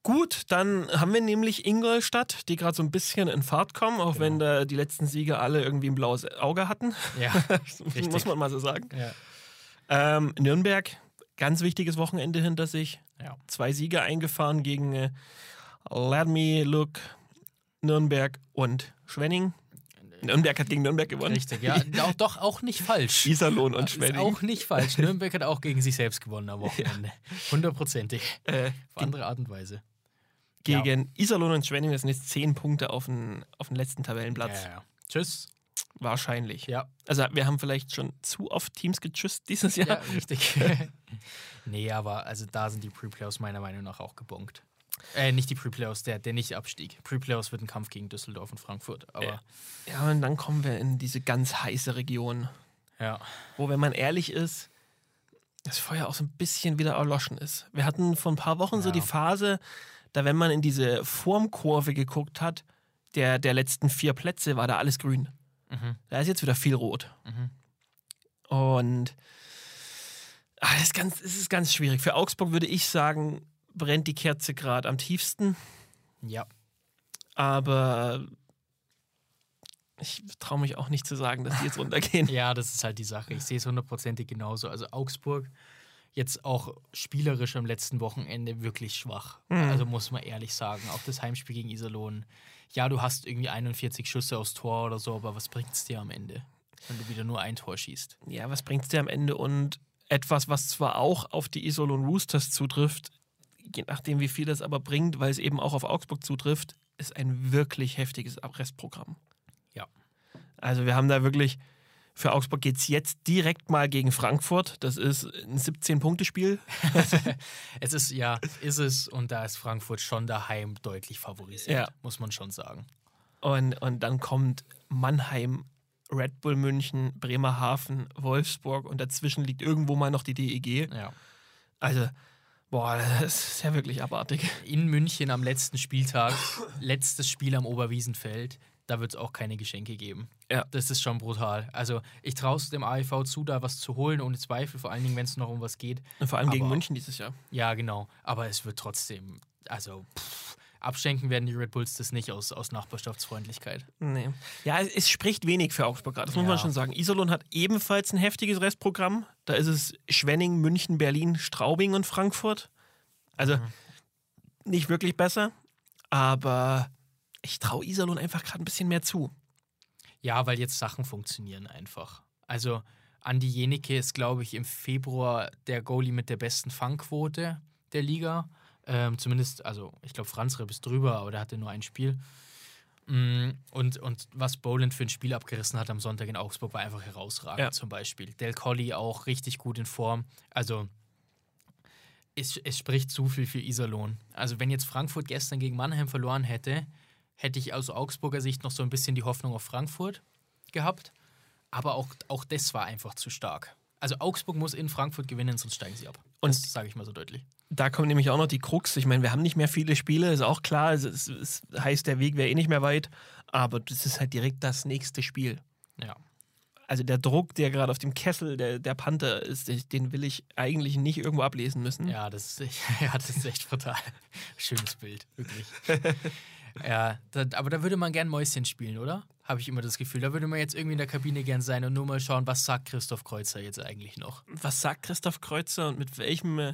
Gut, dann haben wir nämlich Ingolstadt, die gerade so ein bisschen in Fahrt kommen, auch Genau. wenn da die letzten Siege alle irgendwie ein blaues Auge hatten. Ja. *laughs* Muss man mal so sagen. ja. Ähm, Nürnberg, ganz wichtiges Wochenende hinter sich. ja. Zwei Siege eingefahren gegen äh, Ladmi, Luck, Nürnberg und Schwenning. Nürnberg hat gegen Nürnberg gewonnen. Richtig, ja. *laughs* Auch, doch auch nicht falsch. Iserlohn und Schwenning. auch nicht falsch. *laughs* Nürnberg hat auch gegen sich selbst gewonnen am Wochenende. Hundertprozentig. äh, Auf andere Art und Weise. Gegen Iserlohn und Schwenning, das sind jetzt zehn Punkte auf den, auf den letzten Tabellenplatz. Ja, ja. Tschüss. Wahrscheinlich. Ja, Also wir haben vielleicht schon zu oft Teams getschüsst dieses Jahr. ja richtig. *laughs* nee, aber also da sind die Pre-Playoffs meiner Meinung nach auch gebonkt. Äh, nicht die Pre-Playoffs, der, der nicht abstieg. Pre-Playoffs wird ein Kampf gegen Düsseldorf und Frankfurt. Aber Ja. Ja, und dann kommen wir in diese ganz heiße Region, ja, wo, wenn man ehrlich ist, das Feuer auch so ein bisschen wieder erloschen ist. Wir hatten vor ein paar Wochen so Ja. die Phase, da wenn man in diese Formkurve geguckt hat, der, der letzten vier Plätze, war da alles grün. Mhm. Da ist jetzt wieder viel rot. Mhm. Und ah, das, ist ganz, das ist ganz schwierig. Für Augsburg würde ich sagen, brennt die Kerze gerade am tiefsten. ja. Aber ich traue mich auch nicht zu sagen, dass die jetzt runtergehen. *laughs* Ja, das ist halt die Sache. Ich sehe es hundertprozentig genauso. Also Augsburg jetzt auch spielerisch am letzten Wochenende wirklich schwach. Mhm. Also muss man ehrlich sagen. Auch das Heimspiel gegen Iserlohn. Ja, du hast irgendwie 41 Schüsse aufs Tor oder so, aber was bringt es dir am Ende, wenn du wieder nur ein Tor schießt? Ja, was bringt es dir am Ende? Und etwas, was zwar auch auf die Isolon Roosters zutrifft, je nachdem, wie viel das aber bringt, weil es eben auch auf Augsburg zutrifft, ist ein wirklich heftiges Restprogramm. Ja. Also wir haben da wirklich, für Augsburg geht es jetzt direkt mal gegen Frankfurt. Das ist ein 17-Punkte-Spiel. *laughs* Es ist, ja, ist es und da ist Frankfurt schon daheim deutlich favorisiert, Ja. muss man schon sagen. Und, und dann kommt Mannheim, Red Bull München, Bremerhaven, Wolfsburg und dazwischen liegt irgendwo mal noch die DEG. Ja. Also, boah, das ist ja wirklich abartig. In München am letzten Spieltag, letztes Spiel am Oberwiesenfeld, da wird es auch keine Geschenke geben. Ja. Das ist schon brutal. Also ich traue es dem AEV zu, da was zu holen, ohne Zweifel, vor allen Dingen, wenn es noch um was geht. Und vor allem gegen Aber- München dieses Jahr. Ja, genau. Aber es wird trotzdem, also pff, abschenken werden die Red Bulls das nicht aus, aus Nachbarschaftsfreundlichkeit. Nee. Ja, es, es spricht wenig für Augsburg gerade, das muss Ja. man schon sagen. Iserlohn hat ebenfalls ein heftiges Restprogramm. Da ist es Schwenning, München, Berlin, Straubing und Frankfurt. Also nicht wirklich besser, aber ich traue Iserlohn einfach gerade ein bisschen mehr zu. Ja, weil jetzt Sachen funktionieren einfach. Also Andi Jenike ist, glaube ich, im Februar der Goalie mit der besten Fangquote der Liga. Ähm, zumindest, also ich glaube, Franz Repp ist drüber, aber der hatte nur ein Spiel. Mm, Und, und was Boland für ein Spiel abgerissen hat am Sonntag in Augsburg, war einfach herausragend Ja. zum Beispiel. Del Colli auch richtig gut in Form. Also es, es spricht zu viel für Iserlohn. Also wenn jetzt Frankfurt gestern gegen Mannheim verloren hätte, hätte ich aus Augsburger Sicht noch so ein bisschen die Hoffnung auf Frankfurt gehabt. Aber auch, auch das war einfach zu stark. Also Augsburg muss in Frankfurt gewinnen, sonst steigen sie ab. Und- das sage ich mal so deutlich. Da kommt nämlich auch noch die Krux. Ich meine, wir haben nicht mehr viele Spiele, ist auch klar. Es, es, es heißt, der Weg wäre eh nicht mehr weit. Aber das ist halt direkt das nächste Spiel. Ja. Also der Druck, der gerade auf dem Kessel der, der Panther ist, den will ich eigentlich nicht irgendwo ablesen müssen. Ja, das ist, echt- *laughs* ja, das ist echt brutal. Schönes Bild, wirklich. *laughs* ja, da, aber da würde man gern Mäuschen spielen, oder? habe ich immer das Gefühl. Da würde man jetzt irgendwie in der Kabine gern sein und nur mal schauen, was sagt Christoph Kreuzer jetzt eigentlich noch. Was sagt Christoph Kreuzer und mit welchem, äh,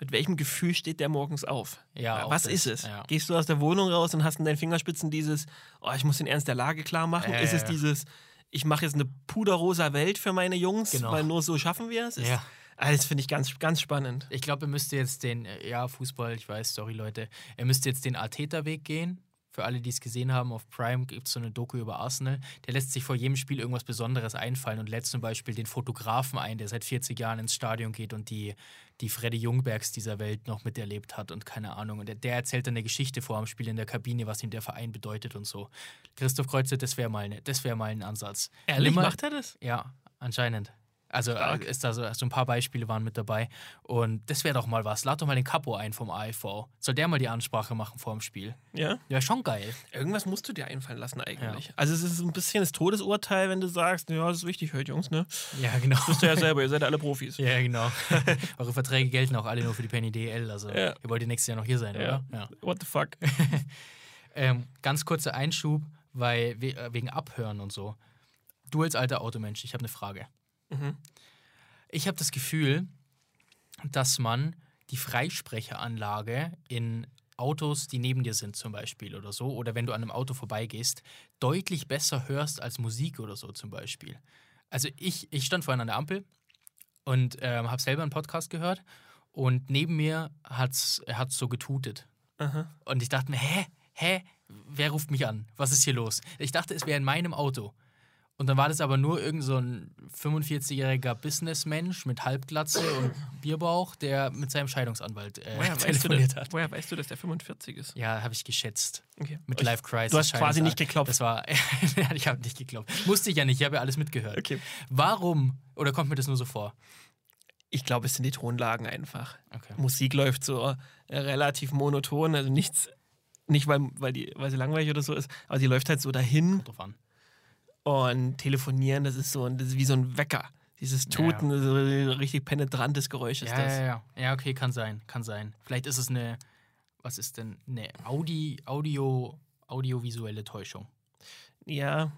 mit welchem Gefühl steht der morgens auf? Ja, Was ist es? ja. Gehst du aus der Wohnung raus und hast in deinen Fingerspitzen dieses, oh, ich muss den Ernst der Lage klar machen? Ja, ist es dieses, ich mache jetzt eine puderrosa Welt für meine Jungs, Genau. weil nur so schaffen wir es? Ist- Ja. Ah, Das finde ich ganz, ganz spannend. Ich glaube, ihr müsst jetzt den, äh, ja, Fußball, ich weiß, sorry Leute, ihr müsst jetzt den Arteta-Weg gehen. Für alle, die es gesehen haben, auf Prime gibt es so eine Doku über Arsenal. Der lässt sich vor jedem Spiel irgendwas Besonderes einfallen und lädt zum Beispiel den Fotografen ein, der seit 40 Jahren ins Stadion geht und die, die Freddy Jungbergs dieser Welt noch miterlebt hat und keine Ahnung. Und der, der erzählt dann eine Geschichte vor dem Spiel in der Kabine, was ihm der Verein bedeutet und so. Christoph Kreuzer, das wäre mal, ne, das wär mal ein Ansatz. Ehrlich, mal- macht er das? ja, anscheinend. Also Stark. äh, ist da so, so ein paar Beispiele waren mit dabei. Und das wäre doch mal was. Lad doch mal den Capo ein vom AIV. Soll der mal die Ansprache machen vor dem Spiel? Ja. Ja, schon geil. Irgendwas musst du dir einfallen lassen eigentlich. Also es ist ein bisschen das Todesurteil, wenn du sagst, ja, das ist wichtig heute, Jungs, ne? Ja, genau. Wisst ihr ja selber, ihr seid alle Profis. ja, genau. *laughs* Eure Verträge gelten auch alle nur für die Penny DL. Also Ja. ihr wollt ja nächstes Jahr noch hier sein, Ja. oder? Ja. What the fuck? *laughs* Ähm, ganz kurzer Einschub, weil we äh, wegen Abhören und so. Du als alter Automensch, ich habe eine Frage. Mhm. Ich habe das Gefühl, dass man die Freisprecheranlage in Autos, die neben dir sind zum Beispiel oder so, oder wenn du an einem Auto vorbeigehst, deutlich besser hörst als Musik oder so zum Beispiel. Also ich, ich stand vorhin an der Ampel und ähm, habe selber einen Podcast gehört und neben mir hat es so getutet. Aha. Und ich dachte mir, hä, hä, wer ruft mich an? Was ist hier los? Ich dachte, es wäre in meinem Auto. Und dann war das aber nur irgend so ein 45-jähriger Businessmensch mit Halbglatze und *coughs* Bierbauch, der mit seinem Scheidungsanwalt äh, Woher, weißt du, telefoniert hat. woher weißt du, dass der 45 ist? Ja, habe ich geschätzt. Okay. Mit Life Crisis. Du hast quasi nicht geklopft. Das war, *laughs* ich habe nicht geklopft. Musste ich ja nicht, ich habe ja alles mitgehört. Okay. Warum, oder kommt mir das nur so vor? Ich glaube, es sind die Tonlagen einfach. Okay. Musik läuft so äh, relativ monoton, also nichts, nicht weil, weil, die, weil sie langweilig oder so ist, aber sie läuft halt so dahin Drauf an. Und telefonieren, das ist so das ist wie so ein Wecker. Dieses Ja, Tuten, so ein richtig penetrantes Geräusch ist Ja, das. ja, ja. Ja, okay, kann sein, kann sein. Vielleicht ist es eine, was ist denn, eine Audi, Audio, audiovisuelle Täuschung. Ja,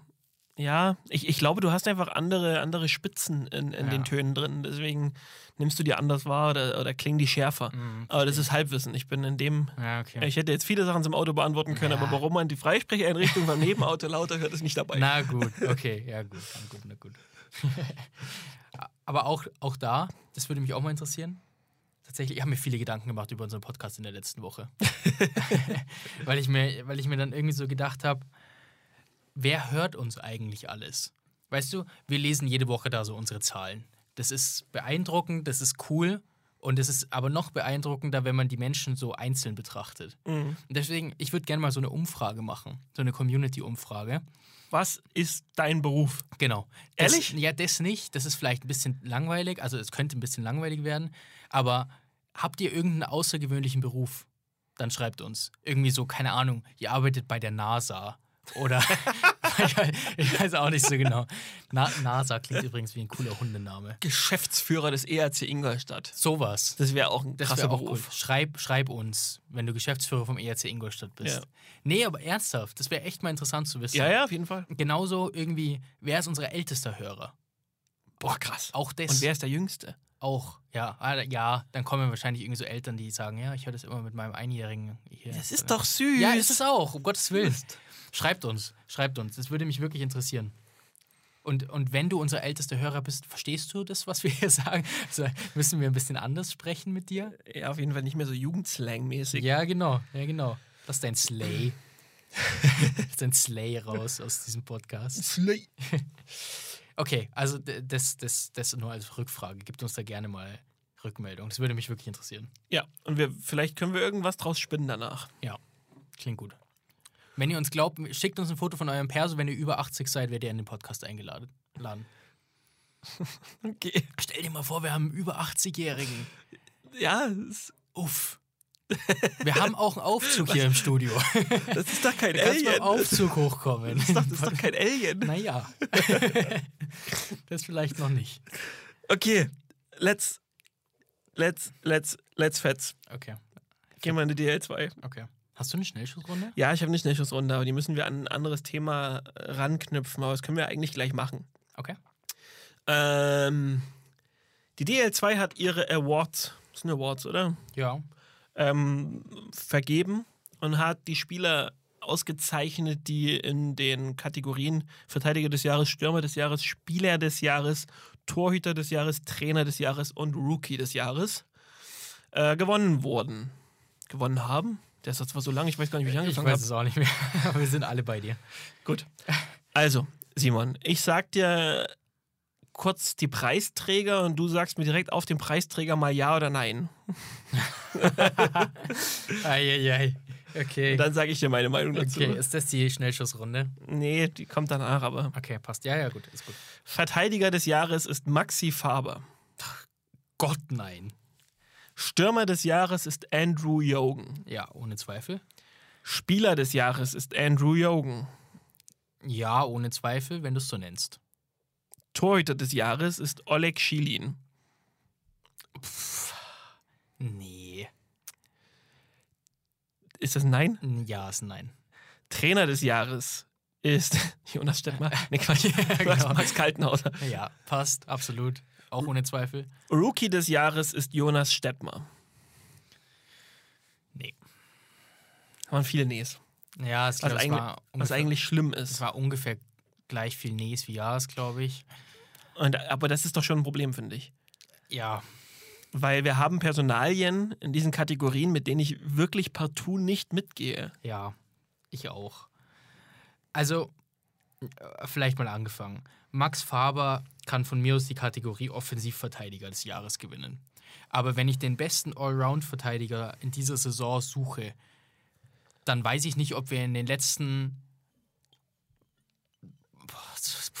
ja. Ich, ich glaube, du hast einfach andere, andere Spitzen in, in Ja. den Tönen drin. Deswegen nimmst du die anders wahr oder, oder klingen die schärfer. Mhm, Aber das ist Halbwissen. Ich bin in dem. Ja, okay. Ich hätte jetzt viele Sachen zum Auto beantworten können, Ja. aber warum man die Freisprecheinrichtung beim Nebenauto lauter hört, ist nicht dabei. Na gut, okay, ja gut, na gut, na gut. *laughs* Aber auch, auch da, das würde mich auch mal interessieren. Tatsächlich, ich habe mir viele Gedanken gemacht über unseren Podcast in der letzten Woche. *laughs* weil, ich mir, weil ich mir dann irgendwie so gedacht habe, wer hört uns eigentlich alles? Weißt du, wir lesen jede Woche da so unsere Zahlen. Das ist beeindruckend, das ist cool. Und es ist aber noch beeindruckender, wenn man die Menschen so einzeln betrachtet. Mhm. Und deswegen, ich würde gerne mal so eine Umfrage machen, so eine Community-Umfrage. Was ist dein Beruf? Genau. Das, Ehrlich? Ja, das nicht. Das ist vielleicht ein bisschen langweilig. Also es könnte ein bisschen langweilig werden. Aber habt ihr irgendeinen außergewöhnlichen Beruf? Dann schreibt uns. Irgendwie so, keine Ahnung, ihr arbeitet bei der NASA. Oder *laughs* ich, weiß, auch nicht so genau. Na, NASA klingt übrigens wie ein cooler Hundename. Geschäftsführer des ERC Ingolstadt. Sowas. Das wäre auch ein Das krasser wäre auch Beruf. cool. Schreib, schreib uns, wenn du Geschäftsführer vom ERC Ingolstadt bist. Ja. Nee, aber ernsthaft, das wäre echt mal interessant zu wissen. Ja, ja, auf jeden Fall. Genauso irgendwie, wer ist unser ältester Hörer? Boah, krass. Auch das. Und wer ist der Jüngste? Auch, ja. Ah, Ja, dann kommen wahrscheinlich irgendwie so Eltern, die sagen, ja, ich höre das immer mit meinem Einjährigen hier. Das ist doch süß. Ja, ist es auch, um Gottes Willen. Schreibt uns, schreibt uns. Das würde mich wirklich interessieren. Und, und wenn du unser ältester Hörer bist, verstehst du das, was wir hier *laughs* sagen? Also, müssen wir ein bisschen anders sprechen mit dir? Ja, auf jeden Fall nicht mehr so Jugendslang-mäßig. Ja, genau, ja, genau. Lass dein Slay. *laughs* Lass dein Slay raus aus diesem Podcast. Slay. *laughs* Okay, also das, das, das nur als Rückfrage. Gebt uns da gerne mal Rückmeldung. Das würde mich wirklich interessieren. Ja, und wir, vielleicht können wir irgendwas draus spinnen danach. Ja, klingt gut. Wenn ihr uns glaubt, schickt uns ein Foto von eurem Perso. Wenn ihr über 80 seid, werdet ihr in den Podcast eingeladen. Laden. *laughs* Okay. Stell dir mal vor, wir haben einen über 80-Jährigen. Ja, das, Uff. Wir haben auch einen Aufzug hier im Studio. *laughs* das ist doch kein Du kannst Alien. dem Aufzug hochkommen. Das ist, doch, das ist doch kein Alien. Naja. *laughs* das vielleicht noch nicht. Okay, let's, let's, let's, let's fetz. Okay, Gehen wir in die DL2. okay. Hast du eine Schnellschussrunde? Ja, ich habe eine Schnellschussrunde, aber die müssen wir an ein anderes Thema ranknüpfen, aber das können wir eigentlich gleich machen. Okay. Ähm, die DL2 hat ihre Awards, das sind Awards, oder? Ja. Ähm, vergeben und hat die Spieler ausgezeichnet, die in den Kategorien Verteidiger des Jahres, Stürmer des Jahres, Spieler des Jahres, Torhüter des Jahres, Trainer des Jahres und Rookie des Jahres äh, gewonnen wurden. Gewonnen haben? Der Satz war so lang, ich weiß gar nicht, wie ich Ich angefangen weiß habe. es auch nicht mehr. *laughs* Aber wir sind alle bei dir. Gut. Also, Simon, ich sag dir kurz die Preisträger und du sagst mir direkt auf den Preisträger mal ja oder nein. *laughs* Eieiei. Okay. Und dann sage ich dir meine Meinung dazu. okay, ist das die Schnellschussrunde? Nee, die kommt danach, aber. Okay, passt. Ja, ja, gut, ist gut. Verteidiger des Jahres ist Maxi Faber. Gott, nein. Stürmer des Jahres ist Andrew Jogen. Ja, ohne Zweifel. Spieler des Jahres ist Andrew Jogen. Ja, ohne Zweifel, wenn du es so nennst. Torhüter des Jahres ist Oleg Schilin. Nee. Ist das ein Nein? Ja, ist ein Nein. Trainer des Jahres ist *laughs* Jonas Stettmer. Nee, Quatsch. *laughs* genau. Max Kaltenhauser. Ja, passt, absolut. Auch ohne Zweifel. Rookie des Jahres ist Jonas Stettmer. Nee. Waren viele Nees. Ja, es, Was, glaub, es, eigentlich, war, was eigentlich schlimm es ist. war ungefähr gleich viel Nees wie Ja's, glaube ich. Und, aber das ist doch schon ein Problem, finde ich. Ja, Weil wir haben Personalien in diesen Kategorien, mit denen ich wirklich partout nicht mitgehe. ja, ich auch. Also, äh, vielleicht mal angefangen. Max Faber kann von mir aus die Kategorie Offensivverteidiger des Jahres gewinnen. Aber wenn ich den besten Allround-Verteidiger in dieser Saison suche, dann weiß ich nicht, ob wir in den letzten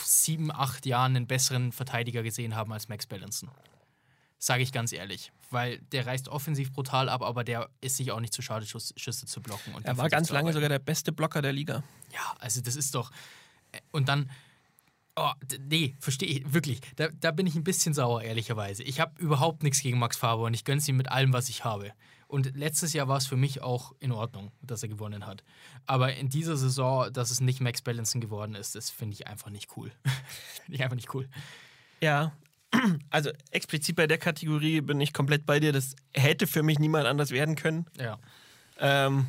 sieben, acht Jahren einen besseren Verteidiger gesehen haben als Max Bellinson. Sage ich ganz ehrlich. Weil der reißt offensiv brutal ab, aber der ist sich auch nicht zu schade, Schuss, Schüsse zu blocken. Und Er war ganz lange sogar der beste Blocker der Liga. Ja, also das ist doch. Und dann. Oh, nee, verstehe ich, wirklich. Da, da bin ich ein bisschen sauer, ehrlicherweise. Ich habe überhaupt nichts gegen Max Faber und ich gönn's ihm mit allem, was ich habe. Und letztes Jahr war es für mich auch in Ordnung, dass er gewonnen hat. Aber in dieser Saison, dass es nicht Max Bellinson geworden ist, das finde ich einfach nicht cool. *laughs* finde ich einfach nicht cool. Ja. *clears throat* Also explizit bei der Kategorie bin ich komplett bei dir. Das hätte für mich niemand anders werden können. Ja. Ähm,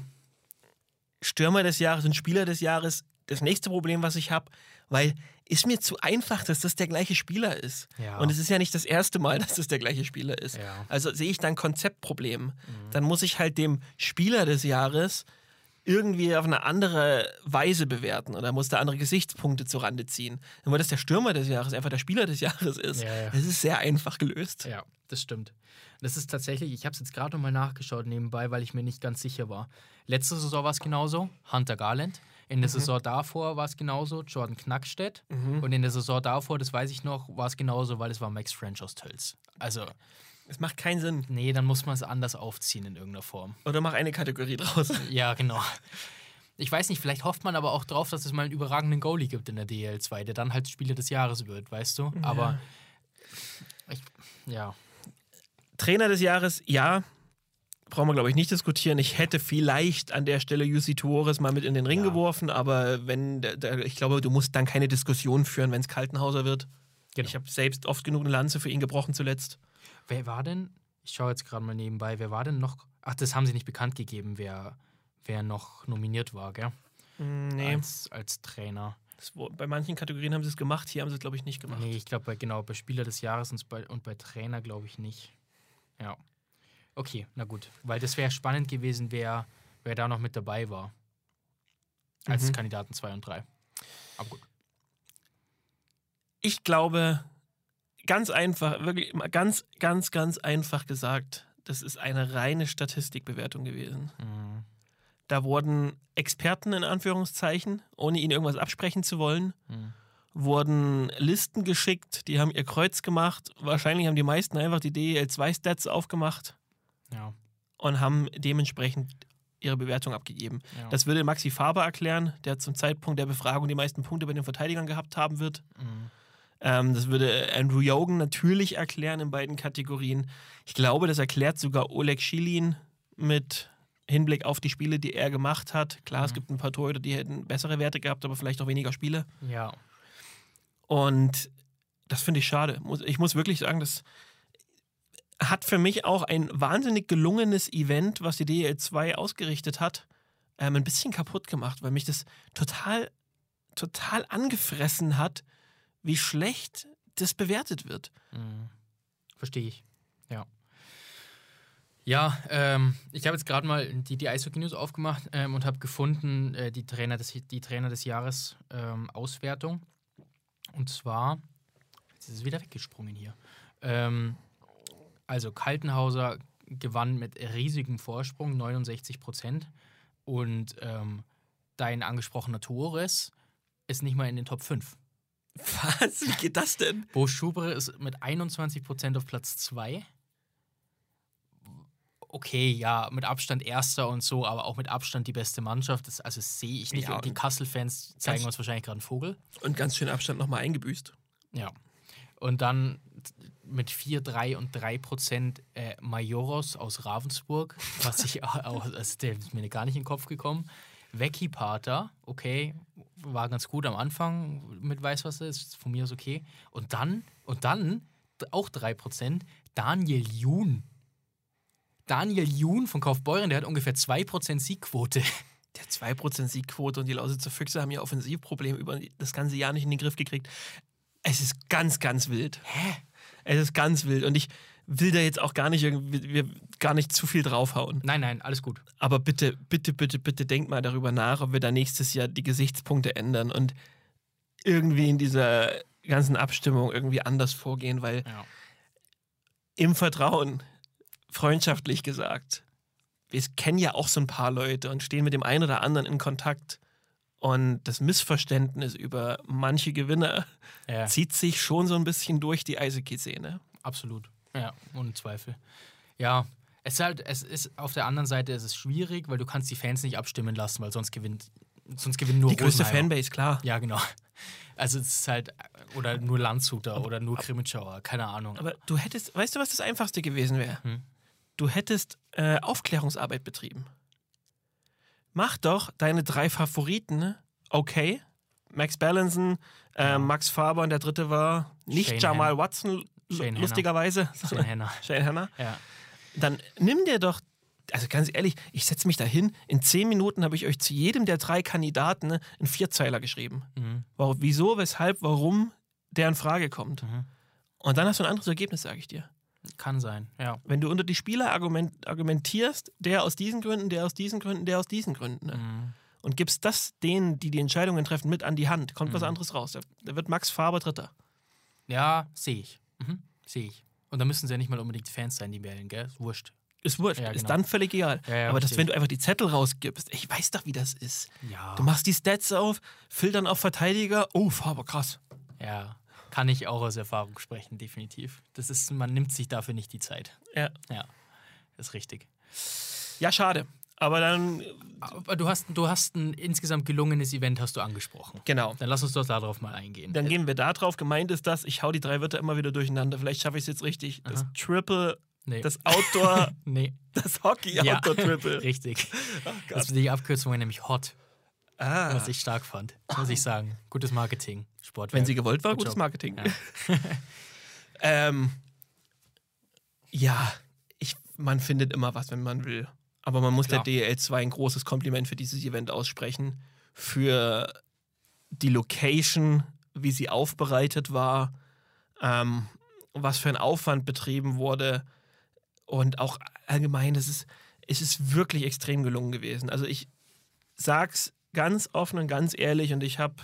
Stürmer des Jahres und Spieler des Jahres. Das nächste Problem, was ich habe, weil ist mir zu einfach, dass das der gleiche Spieler ist. Ja. Und es ist ja nicht das erste Mal, *laughs* dass das der gleiche Spieler ist. Ja. Also sehe ich da ein Konzeptproblem. Dann muss ich halt dem Spieler des Jahres irgendwie auf eine andere Weise bewerten oder muss da andere Gesichtspunkte zurande ziehen. Nur dass der Stürmer des Jahres einfach der Spieler des Jahres ist. Ja, ja. Das ist sehr einfach gelöst. Ja, das stimmt. Das ist tatsächlich, ich habe es jetzt gerade nochmal nachgeschaut nebenbei, weil ich mir nicht ganz sicher war. Letzte Saison war es genauso, Hunter Garland. In der Saison davor war es genauso, Jordan Knackstedt. Und in der Saison davor, das weiß ich noch, war es genauso, weil es war Max French aus Tölz. Also, Es macht keinen Sinn. nee, dann muss man es anders aufziehen in irgendeiner Form. Oder mach eine Kategorie draus. *laughs* Ja, genau. Ich weiß nicht, vielleicht hofft man aber auch drauf, dass es mal einen überragenden Goalie gibt in der DL2, der dann halt Spieler des Jahres wird, weißt du? Aber, ich, ja. Trainer des Jahres, ja. Brauchen wir, glaube ich, nicht diskutieren. Ich hätte vielleicht an der Stelle UC Tuores mal mit in den Ring Ja. geworfen, aber wenn, der, ich glaube, du musst dann keine Diskussion führen, wenn es Kaltenhauser wird. Genau. Ich habe selbst oft genug eine Lanze für ihn gebrochen zuletzt. Wer war denn? Ich schaue jetzt gerade mal nebenbei. Wer war denn noch? Ach, das haben sie nicht bekannt gegeben, wer, wer noch nominiert war, gell? Nee, Als, als Trainer. das, bei manchen Kategorien haben sie es gemacht, hier haben sie es, glaube ich, nicht gemacht. Nee, ich glaube, bei, genau, bei Spieler des Jahres und bei, und bei Trainer glaube ich nicht. Ja. Okay, na gut. Weil das wäre spannend gewesen, wer, wer da noch mit dabei war. Als Mhm. Kandidaten 2 und 3. Aber gut. Ich glaube, ganz einfach, wirklich mal ganz, ganz, ganz einfach gesagt, das ist eine reine Statistikbewertung gewesen. Mhm. Da wurden Experten in Anführungszeichen, ohne ihnen irgendwas absprechen zu wollen, Mhm. wurden Listen geschickt, die haben ihr Kreuz gemacht. Wahrscheinlich haben die meisten einfach die DEL2-Stats aufgemacht Ja. und haben dementsprechend ihre Bewertung abgegeben. ja. Das würde Maxi Faber erklären, der zum Zeitpunkt der Befragung die meisten Punkte bei den Verteidigern gehabt haben wird. Mhm. Ähm, das würde Andrew Jogen natürlich erklären in beiden Kategorien. Ich glaube, das erklärt sogar Oleg Schilin mit Hinblick auf die Spiele, die er gemacht hat. Klar, es Mhm. gibt ein paar Torhüter, die hätten bessere Werte gehabt, aber vielleicht auch weniger Spiele. Ja. Und das finde ich schade. Ich muss wirklich sagen, das hat für mich auch ein wahnsinnig gelungenes Event, was die DL 2 ausgerichtet hat, ähm, ein bisschen kaputt gemacht, weil mich das total, total angefressen hat, wie schlecht das bewertet wird. Mhm. Verstehe ich. Ja. Ja, ähm, ich habe jetzt gerade mal die, die Eishockey News aufgemacht ähm, und habe gefunden, äh, die, Trainer des, die Trainer des Jahres ähm, Auswertung. Und zwar, jetzt ist es wieder weggesprungen hier. Ähm, also Kaltenhauser gewann mit riesigem Vorsprung, 69 Prozent. Und ähm, dein angesprochener Torres ist nicht mal in den Top 5. Was? Wie geht das denn? Bo Schubre ist mit 21% auf Platz 2. Okay, ja, mit Abstand Erster und so, aber auch mit Abstand die beste Mannschaft. Das, also sehe ich nicht. Ja, und die Kassel-Fans zeigen ganz- uns wahrscheinlich gerade einen Vogel. Und ganz schön Abstand nochmal eingebüßt. Ja. Und dann mit 4, 3 und 3 Prozent äh, Majoros aus Ravensburg, was ich *laughs* auch, also der ist mir gar nicht in den Kopf gekommen. Vecchi Pater, okay, war ganz gut am Anfang mit Weißwasser, ist von mir aus okay. Und dann, und dann auch 3 Prozent, Daniel Jun. Daniel Jun von Kaufbeuren, der hat ungefähr 2 Prozent Siegquote. Der 2% Siegquote und die Lausitzer Füchse haben ihr Offensivproblem über das ganze Jahr nicht in den Griff gekriegt. Es ist ganz, ganz wild. Hä? Es ist ganz wild und ich will da jetzt auch gar nicht irgendwie, gar nicht zu viel draufhauen. Nein, nein, alles gut. Aber bitte, bitte, bitte, bitte denkt mal darüber nach, ob wir da nächstes Jahr die Gesichtspunkte ändern und irgendwie in dieser ganzen Abstimmung irgendwie anders vorgehen, weil Ja. im Vertrauen, freundschaftlich gesagt, wir kennen ja auch so ein paar Leute und stehen mit dem einen oder anderen in Kontakt. Und das Missverständnis über manche Gewinner Ja. zieht sich schon so ein bisschen durch die Eishockey-Szene. Absolut. Ja, ohne Zweifel. Ja, es ist halt, es ist auf der anderen Seite ist es schwierig, weil du kannst die Fans nicht abstimmen lassen, weil sonst gewinnt, sonst gewinnen nur Die größte. Fanbase, klar. Ja, genau. Also es ist halt, oder nur Landshuter oder nur Krimitschauer, keine Ahnung. Aber du hättest, weißt du, was das Einfachste gewesen wäre? Hm. Du hättest äh, Aufklärungsarbeit betrieben. Mach doch deine drei Favoriten, okay. Max Ballinson, äh. Max Faber und der dritte war nicht Shane Jamal Hanna. Watson, Shane Hanna. lustigerweise. Shane Henner. *laughs* Shane Hanna. Ja. Dann nimm dir doch, also ganz ehrlich, ich setze mich da hin. In zehn Minuten habe ich euch zu jedem der drei Kandidaten ne, einen Vierzeiler geschrieben. Mhm. Warum, wieso, weshalb, warum der in Frage kommt. Mhm. Und dann hast du ein anderes Ergebnis, sage ich dir. Kann sein, ja. Wenn du unter die Spieler argument, argumentierst, der aus diesen Gründen, der aus diesen Gründen, der aus diesen Gründen, ne? Mhm. und gibst das denen, die die Entscheidungen treffen, mit an die Hand, kommt was Mhm. anderes raus. Da, da wird Max Faber Dritter. Ja, sehe ich. Mhm. Sehe ich. Und da müssen sie ja nicht mal unbedingt Fans sein, die wählen, gell? Ist wurscht. Ist wurscht, Ja, ist genau. dann völlig egal. Ja, Aber das, wenn du einfach die Zettel rausgibst, ich weiß doch, wie das ist. Du machst die Stats auf, filtern auf Verteidiger, oh, Faber, krass. Ja. Kann ich auch aus Erfahrung sprechen, definitiv. Das ist, man nimmt sich dafür nicht die Zeit. Ja, Ja. Ist richtig. ja schade. Aber dann, Aber du hast, du hast ein insgesamt gelungenes Event, hast du angesprochen. genau. Dann lass uns doch darauf mal eingehen. Dann gehen wir da drauf. Gemeint ist das, ich hau die drei Wörter immer wieder durcheinander. Vielleicht schaffe ich es jetzt richtig. Das Aha. Triple, nee. das Outdoor, *laughs* nee. das Ja, Hockey-Outdoor-Triple. *laughs* richtig. Oh Das die Abkürzung war nämlich HOT, Ah, was ich stark fand. Muss ich sagen. Gutes Marketing. Sport. wenn sie gewollt war, Good gutes job. Marketing. Ja. *laughs* ähm, ja, ich, man findet immer was, wenn man will. Aber man muss Klar. der DL 2 ein großes Kompliment für dieses Event aussprechen. Für die Location, wie sie aufbereitet war, ähm, was für ein Aufwand betrieben wurde und auch allgemein, es ist, es ist wirklich extrem gelungen gewesen. Also ich sag's ganz offen und ganz ehrlich und ich habe,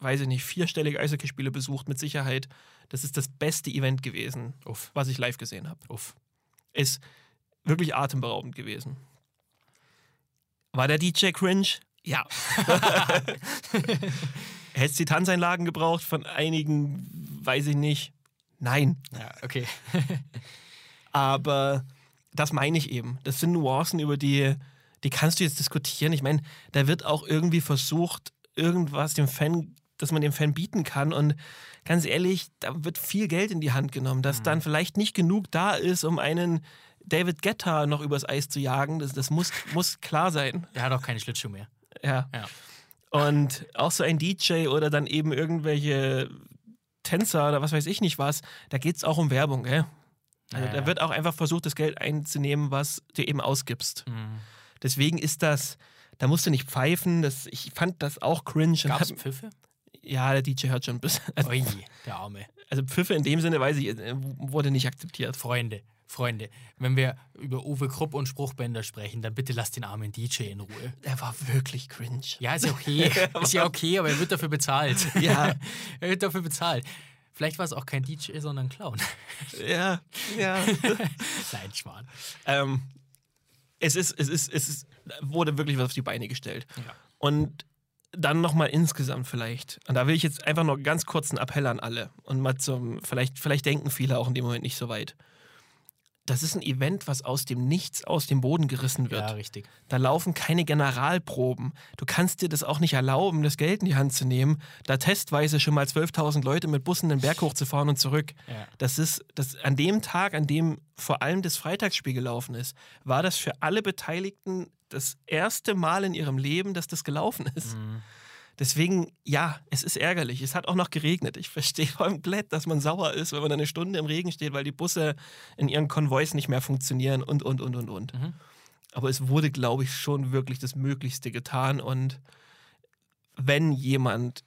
weiß ich nicht, vierstellige Eishockeyspiele besucht mit Sicherheit. Das ist das beste Event gewesen, Uff, was ich live gesehen habe. uff. Ist wirklich atemberaubend gewesen. War der DJ cringe? Ja. *laughs* Hättest die Tanzeinlagen gebraucht von einigen, weiß ich nicht. Nein. Ja, okay. *laughs* Aber das meine ich eben. Das sind Nuancen, über die, die kannst du jetzt diskutieren. Ich meine, da wird auch irgendwie versucht, irgendwas dem Fan, dass man dem Fan bieten kann. Und ganz ehrlich, da wird viel Geld in die Hand genommen, dass dann vielleicht nicht genug da ist, um einen David Guetta noch übers Eis zu jagen, das, das muss, muss klar sein. Der hat auch keine Schlittschuhe mehr. Ja. Ja. Und auch so ein DJ oder dann eben irgendwelche Tänzer oder was weiß ich nicht was, da geht es auch um Werbung, gell? Also Ja, da ja. wird auch einfach versucht, das Geld einzunehmen, was du eben ausgibst. Mhm. Deswegen ist das, da musst du nicht pfeifen. Das, ich fand das auch cringe. Gab es Pfiffe? Ja, der DJ hört schon ein bisschen. *laughs* Also, Ui, der Arme. also Pfiffe in dem Sinne, weiß ich, äh, wurde nicht akzeptiert. Freunde, Freunde, wenn wir über Uwe Krupp und Spruchbänder sprechen, dann bitte lasst den armen DJ in Ruhe. Der war wirklich cringe. Ja, ist ja okay. *laughs* ist ja okay, aber er wird dafür bezahlt. *laughs* Ja. er wird dafür bezahlt. Vielleicht war es auch kein DJ, sondern ein Clown. Ja, ja. Nein, Schwan. ähm, es ist, es ist, es ist, wurde wirklich was auf die Beine gestellt. Ja. Und dann nochmal insgesamt vielleicht. Und da will ich jetzt einfach noch ganz kurz einen Appell an alle. Und mal zum, vielleicht, vielleicht denken viele auch in dem Moment nicht so weit. Das ist ein Event, was aus dem Nichts aus dem Boden gerissen wird. Ja, richtig. Da laufen keine Generalproben. Du kannst dir das auch nicht erlauben, das Geld in die Hand zu nehmen, da testweise schon mal 12.000 Leute mit Bussen den Berg hochzufahren und zurück. Ja. Das ist, das, an dem Tag, an dem vor allem das Freitagsspiel gelaufen ist, war das für alle Beteiligten das erste Mal in ihrem Leben, dass das gelaufen ist. Mhm. Deswegen, ja, es ist ärgerlich. Es hat auch noch geregnet. Ich verstehe *laughs* komplett, dass man sauer ist, wenn man eine Stunde im Regen steht, weil die Busse in ihren Konvois nicht mehr funktionieren und, und, und, und, und. Mhm. Aber es wurde, glaube ich, schon wirklich das Möglichste getan. Und wenn jemand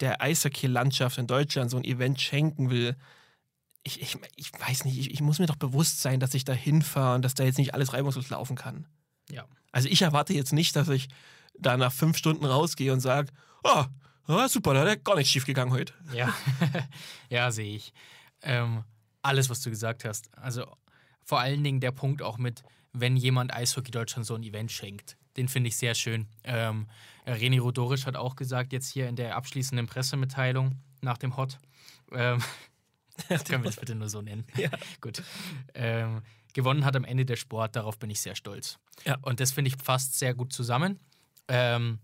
der Eishockey-Landschaft in Deutschland so ein Event schenken will, ich, ich, ich weiß nicht, ich, ich muss mir doch bewusst sein, dass ich da hinfahre und dass da jetzt nicht alles reibungslos laufen kann. Ja. Also ich erwarte jetzt nicht, dass ich da nach fünf Stunden rausgehe und sage, oh, ah, super, da hat gar nichts schief gegangen heute. Ja, *laughs* ja sehe ich. Ähm, alles, was du gesagt hast. Also vor allen Dingen der Punkt auch mit, wenn jemand Eishockey Deutschland so ein Event schenkt. Den finde ich sehr schön. Ähm, René Rodorisch hat auch gesagt, jetzt hier in der abschließenden Pressemitteilung nach dem Hot, ähm, *laughs* können wir das bitte nur so nennen? Ja. *laughs* Gut. Ähm, gewonnen hat am Ende der Sport, darauf bin ich sehr stolz. Ja. Und das finde ich fasst sehr gut zusammen. Ähm,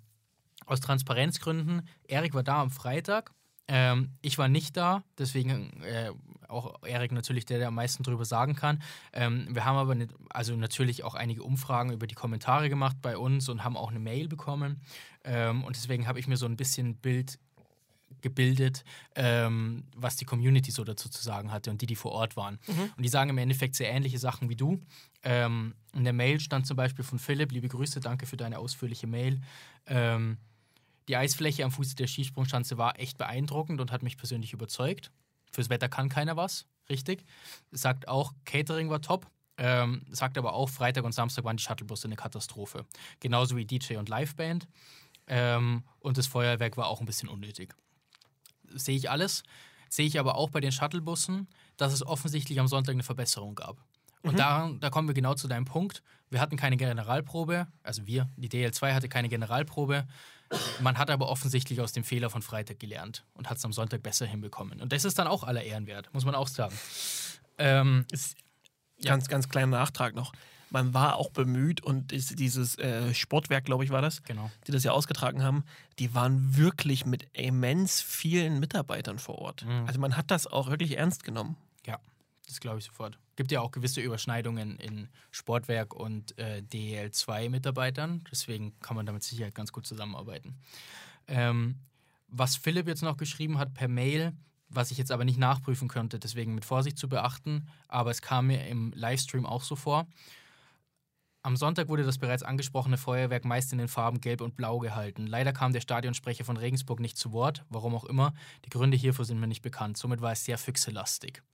aus Transparenzgründen, Erik war da am Freitag. Ähm, ich war nicht da, deswegen äh, auch Erik natürlich der, der am meisten drüber sagen kann. Ähm, wir haben aber nicht, also natürlich auch einige Umfragen über die Kommentare gemacht bei uns und haben auch eine Mail bekommen. Ähm, und deswegen habe ich mir so ein bisschen Bild gebildet, ähm, was die Community so dazu zu sagen hatte und die, die vor Ort waren. Und die sagen im Endeffekt sehr ähnliche Sachen wie du. Ähm, in der Mail stand zum Beispiel von Philipp, liebe Grüße, danke für deine ausführliche Mail. Ähm, die Eisfläche am Fuße der Skisprungschanze war echt beeindruckend und hat mich persönlich überzeugt. Fürs Wetter kann keiner was, richtig. Sagt auch, Catering war top. Ähm, sagt aber auch, Freitag und Samstag waren die Shuttlebusse eine Katastrophe. Genauso wie DJ und Liveband. Ähm, und das Feuerwerk war auch ein bisschen unnötig. Sehe ich alles. Sehe ich aber auch bei den Shuttlebussen, dass es offensichtlich am Sonntag eine Verbesserung gab. Und da, da kommen wir genau zu deinem Punkt. Wir hatten keine Generalprobe, also wir, die DL2 hatte keine Generalprobe. Man hat aber offensichtlich aus dem Fehler von Freitag gelernt und hat es am Sonntag besser hinbekommen. Und das ist dann auch aller Ehren wert, muss man auch sagen. Ähm, Ja. Ganz, ganz kleiner Nachtrag noch. Man war auch bemüht und ist dieses äh, Sportwerk, glaube ich, war das, genau. die das ja ausgetragen haben, die waren wirklich mit immens vielen Mitarbeitern vor Ort. Mhm. Also man hat das auch wirklich ernst genommen. Ja, das glaube ich sofort. Gibt ja auch gewisse Überschneidungen in Sportwerk und äh, DL2-Mitarbeitern. Deswegen kann man da mit Sicherheit ganz gut zusammenarbeiten. Ähm, was Philipp jetzt noch geschrieben hat per Mail, was ich jetzt aber nicht nachprüfen könnte, deswegen mit Vorsicht zu beachten, aber es kam mir im Livestream auch so vor. Am Sonntag wurde das bereits angesprochene Feuerwerk meist in den Farben Gelb und Blau gehalten. Leider kam der Stadionsprecher von Regensburg nicht zu Wort, warum auch immer. Die Gründe hierfür sind mir nicht bekannt. Somit war es sehr füchselastig.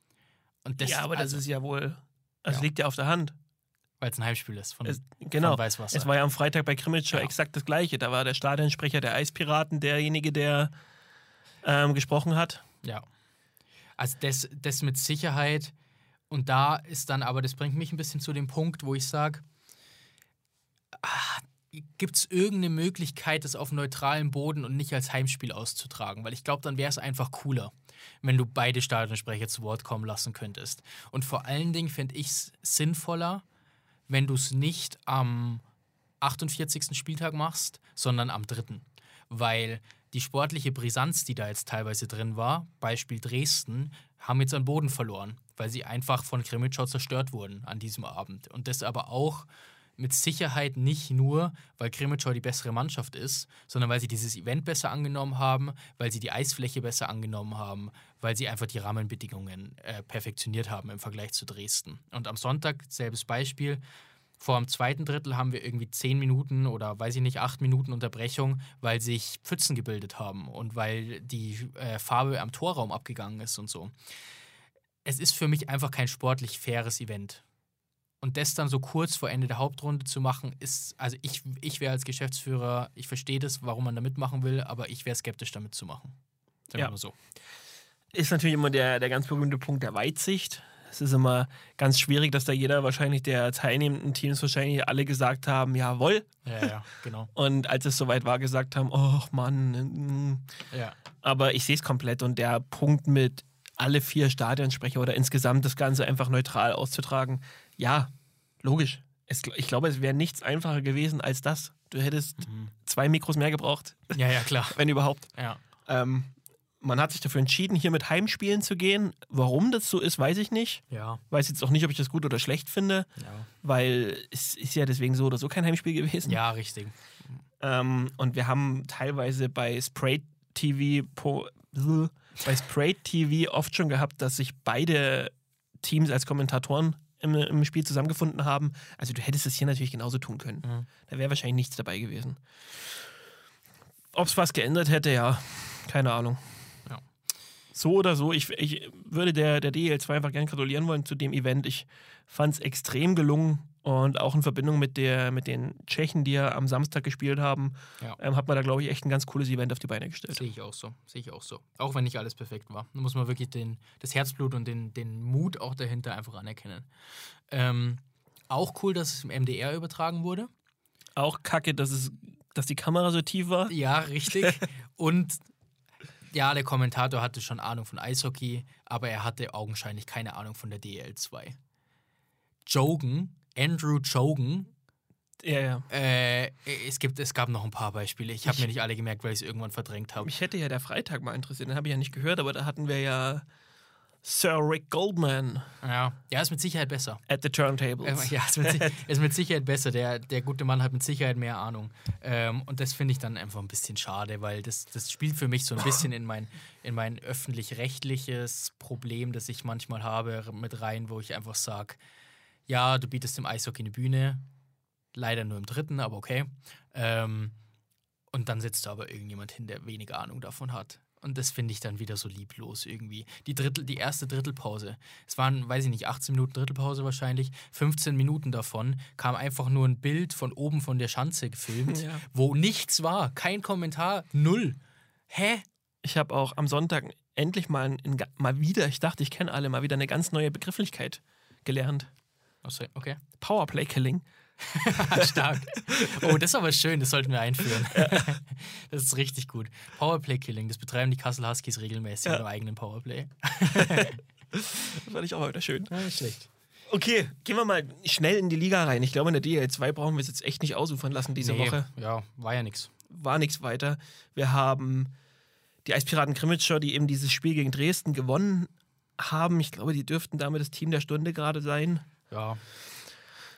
Und das, ja, aber das also, ist ja wohl, das Ja. liegt ja auf der Hand. weil es ein Heimspiel ist von, Es, genau. von Weißwasser. Es war ja am Freitag bei Krimitschau Ja. exakt das Gleiche. Da war der Stadionsprecher der Eispiraten derjenige, der ähm, gesprochen hat. Ja. Also das, das mit Sicherheit. Und da ist dann aber, das bringt mich ein bisschen zu dem Punkt, wo ich sage, gibt es irgendeine Möglichkeit, das auf neutralem Boden und nicht als Heimspiel auszutragen? Weil ich glaube, dann wäre es einfach cooler, wenn du beide Stadionsprecher zu Wort kommen lassen könntest. Und vor allen Dingen fände ich es sinnvoller, wenn du es nicht am 48. Spieltag machst, sondern am 3. Weil die sportliche Brisanz, die da jetzt teilweise drin war, Beispiel Dresden, haben jetzt an Boden verloren. weil sie einfach von Krimitschau zerstört wurden an diesem Abend. Und das aber auch mit Sicherheit nicht nur, weil Krimitschau die bessere Mannschaft ist, sondern weil sie dieses Event besser angenommen haben, weil sie die Eisfläche besser angenommen haben, weil sie einfach die Rahmenbedingungen äh, perfektioniert haben im Vergleich zu Dresden. Und am Sonntag, selbes Beispiel, vor dem zweiten Drittel haben wir irgendwie zehn Minuten oder weiß ich nicht, acht Minuten Unterbrechung, weil sich Pfützen gebildet haben und weil die äh, Farbe am Torraum abgegangen ist und so. Es ist für mich einfach kein sportlich faires Event. Und das dann so kurz vor Ende der Hauptrunde zu machen, ist, also ich, ich wäre als Geschäftsführer, ich verstehe das, warum man da mitmachen will, aber ich wäre skeptisch damit zu machen. Sagen Ja. wir mal so. Ist natürlich immer der, der ganz berühmte Punkt der Weitsicht. Es ist immer ganz schwierig, dass da jeder wahrscheinlich der teilnehmenden Teams wahrscheinlich alle gesagt haben, jawohl. Ja, ja, genau. *laughs* Und als es soweit war, gesagt haben, oh Mann. mm. Ja. Aber ich sehe es komplett und der Punkt mit alle vier Stadionsprecher oder insgesamt das Ganze einfach neutral auszutragen, ja, logisch. Es, ich glaube, es wäre nichts einfacher gewesen als das. Du hättest zwei Mikros mehr gebraucht, ja, ja, klar. *laughs* wenn überhaupt. Ja. Ähm, man hat sich dafür entschieden, hier mit Heimspielen zu gehen. Warum das so ist, weiß ich nicht. Ja. Weiß jetzt auch nicht, ob ich das gut oder schlecht finde, Ja, weil es ist ja deswegen so oder so kein Heimspiel gewesen. ja richtig. Ähm, und wir haben teilweise bei Spray TV bei Spray TV oft schon gehabt, dass sich beide Teams als Kommentatoren im, im Spiel zusammengefunden haben. Also du hättest es hier natürlich genauso tun können. Mhm. Da wäre wahrscheinlich nichts dabei gewesen. Ob es was geändert hätte, ja, keine Ahnung. Ja. So oder so, ich, ich würde der, der DL2 einfach gern gratulieren wollen zu dem Event. Ich fand es extrem gelungen und auch in Verbindung mit, der, mit den Tschechen, die ja am Samstag gespielt haben, Ja. ähm, hat man da, glaube ich, echt ein ganz cooles Event auf die Beine gestellt. Sehe ich auch so. Sehe ich auch so. Auch wenn nicht alles perfekt war. Da muss man wirklich den, das Herzblut und den, den Mut auch dahinter einfach anerkennen. Ähm, auch cool, dass es im MDR übertragen wurde. Auch kacke, dass, es, dass die Kamera so tief war. Ja, richtig. *laughs* und ja, der Kommentator hatte schon Ahnung von Eishockey, aber er hatte augenscheinlich keine Ahnung von der DL2. Jogan, Andrew Jogan, Ja, ja. äh, es, gibt, es gab noch ein paar Beispiele. Ich habe mir nicht alle gemerkt, weil ich es irgendwann verdrängt habe. Mich hätte ja der Freitag mal interessiert, den habe ich ja nicht gehört, aber da hatten wir ja Sir Rick Goldman Ja, ja, ist mit Sicherheit besser. at the Turntables. Ja, ist mit, *laughs* ist mit Sicherheit besser. Der, der gute Mann hat mit Sicherheit mehr Ahnung. Ähm, und das finde ich dann einfach ein bisschen schade, weil das, das spielt für mich so ein bisschen in mein, in mein öffentlich-rechtliches Problem, das ich manchmal habe, mit rein, wo ich einfach sage, ja, du bietest dem Eishockey eine Bühne, leider nur im dritten, aber okay. Ähm, und dann sitzt da aber irgendjemand hin, der weniger Ahnung davon hat. Und das finde ich dann wieder so lieblos irgendwie. Die, Drittel, die erste Drittelpause. Es waren, weiß ich nicht, 18 Minuten Drittelpause wahrscheinlich. 15 Minuten davon kam einfach nur ein Bild von oben von der Schanze gefilmt, *laughs* Ja. wo nichts war. Kein Kommentar, null. Hä? Ich habe auch am Sonntag endlich mal, ein, mal wieder, ich dachte, ich kenne alle, mal wieder eine ganz neue Begrifflichkeit gelernt. Okay. Powerplay-Killing. *laughs* *laughs* Stark. Oh, das ist aber schön, das sollten wir einführen. *laughs* Das ist richtig gut. Powerplay-Killing, das betreiben die Kassel Huskies regelmäßig Ja. mit einem eigenen Powerplay. Das fand ich auch wieder schön. Ja, nicht schlecht. Okay, gehen wir mal schnell in die Liga rein. Ich glaube, in der DL2 brauchen wir es jetzt echt nicht ausufern lassen diese Nee, Woche. Ja, war ja nix. War nichts weiter. Wir haben die Eispiraten Krimitschau, die eben dieses Spiel gegen Dresden gewonnen haben. Ich glaube, die dürften damit das Team der Stunde gerade sein. Ja.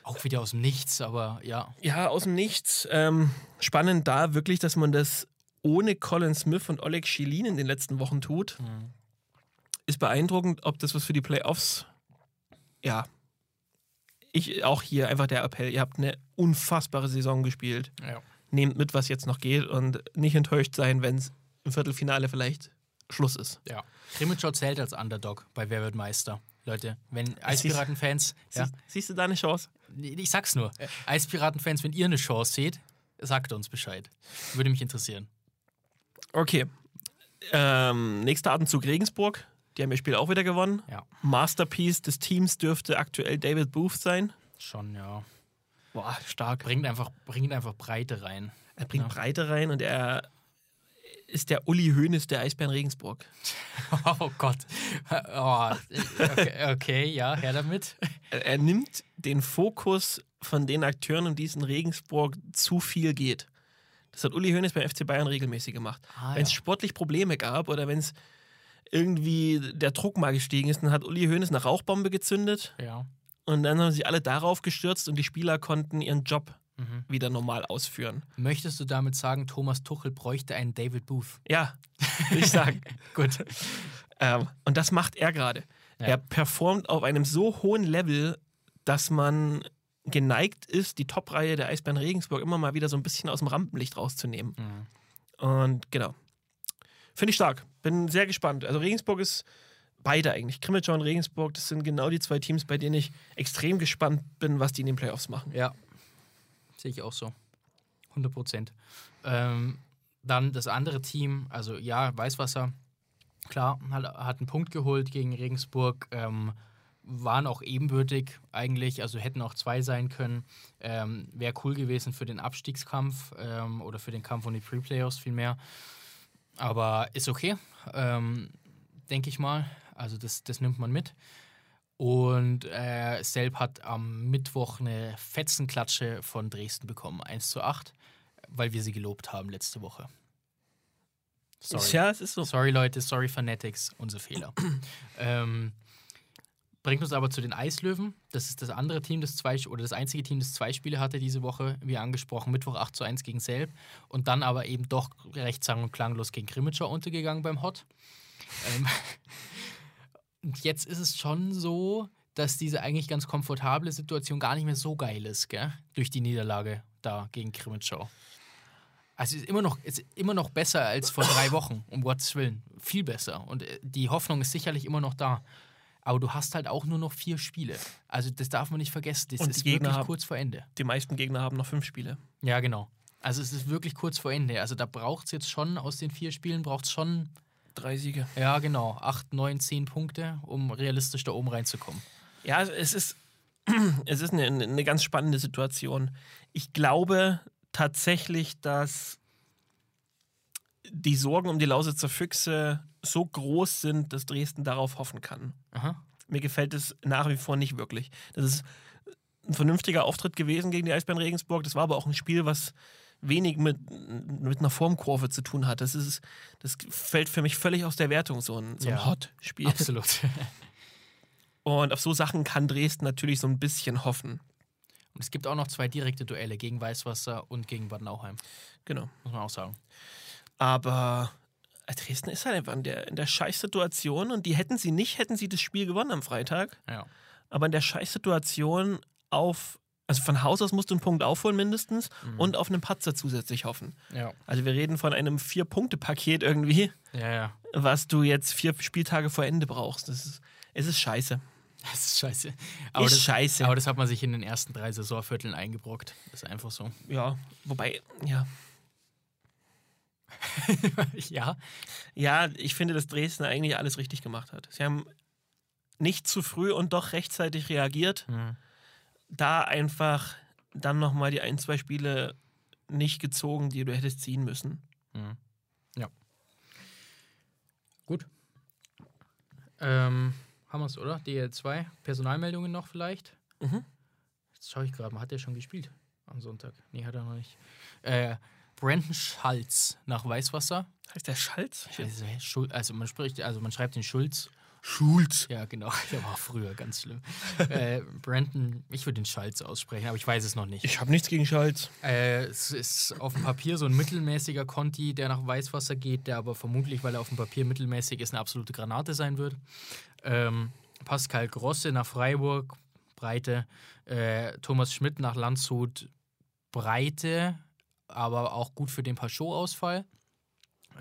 Auch wieder aus dem Nichts, aber ja. Ja, aus dem Nichts. Ähm, spannend da wirklich, dass man das ohne Colin Smith und Oleg Schilin in den letzten Wochen tut. Mhm. Ist beeindruckend, ob das was für die Playoffs. Ja. Ich auch hier einfach der Appell. Ihr habt eine unfassbare Saison gespielt. ja. Nehmt mit, was jetzt noch geht und nicht enttäuscht sein, wenn es im Viertelfinale vielleicht Schluss ist. Ja. Krimitschau zählt als Underdog bei Wer wird Meister. Leute, wenn Eispiraten-Fans, ja, Siehst, siehst du da eine Chance? ich sag's nur, Eispiraten-Fans, wenn ihr eine Chance seht, sagt uns Bescheid. Würde mich interessieren. Okay. Ähm, nächster Atemzug Regensburg. Die haben ihr Spiel auch wieder gewonnen. Ja. Masterpiece des Teams dürfte aktuell David Booth sein. Schon, ja. Boah, stark. Bringt einfach, bringt einfach Breite rein. Er bringt Ja. Breite rein und er ist der Uli Hoeneß der Eisbären Regensburg. *laughs* Oh Gott. Oh, okay, okay, ja, her damit. Er, er nimmt den Fokus von den Akteuren, um die es in Regensburg zu viel geht. Das hat Uli Hoeneß beim FC Bayern regelmäßig gemacht. Ah, wenn es ja. sportlich Probleme gab oder wenn es irgendwie der Druck mal gestiegen ist. Dann hat Uli Hoeneß eine Rauchbombe gezündet Ja. und dann haben sich alle darauf gestürzt und die Spieler konnten ihren Job Mhm. wieder normal ausführen. Möchtest du damit sagen, Thomas Tuchel bräuchte einen David Booth? Ja, würde ich sagen. *laughs* Gut. ähm, und das macht er gerade. Ja. Er performt auf einem so hohen Level, dass man geneigt ist, die Top-Reihe der Eisbären Regensburg immer mal wieder so ein bisschen aus dem Rampenlicht rauszunehmen. Mhm. Und genau. Finde ich stark. Bin sehr gespannt. Also Regensburg ist beide eigentlich. Krimitschau und Regensburg, das sind genau die zwei Teams, bei denen ich extrem gespannt bin, was die in den Playoffs machen. Ja. Sehe ich auch so. 100 Prozent. Ähm, dann das andere Team, also ja, Weißwasser, klar, hat, hat einen Punkt geholt gegen Regensburg, ähm, waren auch ebenbürtig eigentlich, also hätten auch zwei sein können. Ähm, Wäre cool gewesen für den Abstiegskampf ähm, oder für den Kampf um die Pre-Playoffs vielmehr. Aber ist okay, ähm, denke ich mal. Also das, das nimmt man mit. Und äh, Selb hat am Mittwoch eine Fetzenklatsche von Dresden bekommen, 1 zu 8, weil wir sie gelobt haben letzte Woche. Sorry. Ja, es ist so. Sorry, Leute, sorry, Fanatics, unser Fehler. *clears throat* ähm, bringt uns aber zu den Eislöwen. Das ist das andere Team, das zwei oder das einzige Team, das zwei Spiele hatte diese Woche, wie angesprochen, Mittwoch 8 zu 1 gegen Selb und dann aber eben doch recht sang- und klanglos gegen Grimmitschau untergegangen beim Hot. ähm, *laughs* und jetzt ist es schon so, dass diese eigentlich ganz komfortable Situation gar nicht mehr so geil ist, gell? Durch die Niederlage da gegen Grimmitschau. Also es ist immer noch, ist immer noch besser als vor drei Wochen, um Gottes Willen. Viel besser. Und äh, die Hoffnung ist sicherlich immer noch da. Aber du hast halt auch nur noch vier Spiele. Also das darf man nicht vergessen. Das Und ist Gegner wirklich haben- kurz vor Ende. Die meisten Gegner haben noch fünf Spiele. Ja, genau. Also es ist wirklich kurz vor Ende. Also da braucht es jetzt schon, aus den vier Spielen braucht es schon, Drei Siege. ja genau, acht, neun, zehn Punkte, um realistisch da oben reinzukommen. Ja, es ist, *clears throat* es ist eine, eine ganz spannende Situation. Ich glaube tatsächlich, dass die Sorgen um die Lausitzer Füchse so groß sind, dass Dresden darauf hoffen kann. Aha. Mir gefällt es nach wie vor nicht wirklich. Das ist ein vernünftiger Auftritt gewesen gegen die Eisbären Regensburg. Das war aber auch ein Spiel, was wenig mit, mit einer Formkurve zu tun hat. Das, ist, das fällt für mich völlig aus der Wertung, so ein, so ein Ja. Hot-Spiel. Absolut. *laughs* Und auf so Sachen kann Dresden natürlich so ein bisschen hoffen. Und es gibt auch noch zwei direkte Duelle gegen Weißwasser und gegen Bad Nauheim, Genau. muss man auch sagen. Aber äh, Dresden ist halt einfach in der, in der Scheißsituation und die hätten sie nicht, hätten sie das Spiel gewonnen am Freitag. Ja. Aber in der Scheißsituation auf, also von Haus aus musst du einen Punkt aufholen mindestens und auf einen Patzer zusätzlich hoffen. Ja. Also wir reden von einem Vier-Punkte-Paket irgendwie, Ja, ja. was du jetzt vier Spieltage vor Ende brauchst. Das ist, es ist scheiße. Das ist scheiße. ist das, scheiße. Aber das hat man sich in den ersten drei Saisonvierteln eingebrockt. Das ist einfach so. *laughs* Ja, wobei, ja. ja. Ja, ich finde, dass Dresden eigentlich alles richtig gemacht hat. Sie haben nicht zu früh und doch rechtzeitig reagiert. Mhm. Da einfach dann nochmal die ein, zwei Spiele nicht gezogen, die du hättest ziehen müssen. Mhm. Ja. Gut. Ähm, haben wir es, oder? DL2. Personalmeldungen noch vielleicht? Mhm. Jetzt schaue ich gerade mal. Hat der schon gespielt am Sonntag? Nee, hat er noch nicht. Äh, Brandon Schalz nach Weißwasser. Heißt der Schalz? Also, also man spricht, also man schreibt den Schulz. Schulz. Ja, genau. *laughs* Der war früher ganz schlimm. äh, Brandon, ich würde den Schalz aussprechen, aber ich weiß es noch nicht. Ich habe nichts gegen Schalz. Äh, es ist auf dem Papier so ein mittelmäßiger Conti, der nach Weißwasser geht, der aber vermutlich, weil er auf dem Papier mittelmäßig ist, eine absolute Granate sein wird. Ähm, Pascal Grosse nach Freiburg, Breite. Äh, Thomas Schmidt nach Landshut, Breite, aber auch gut für den Pachot-Ausfall.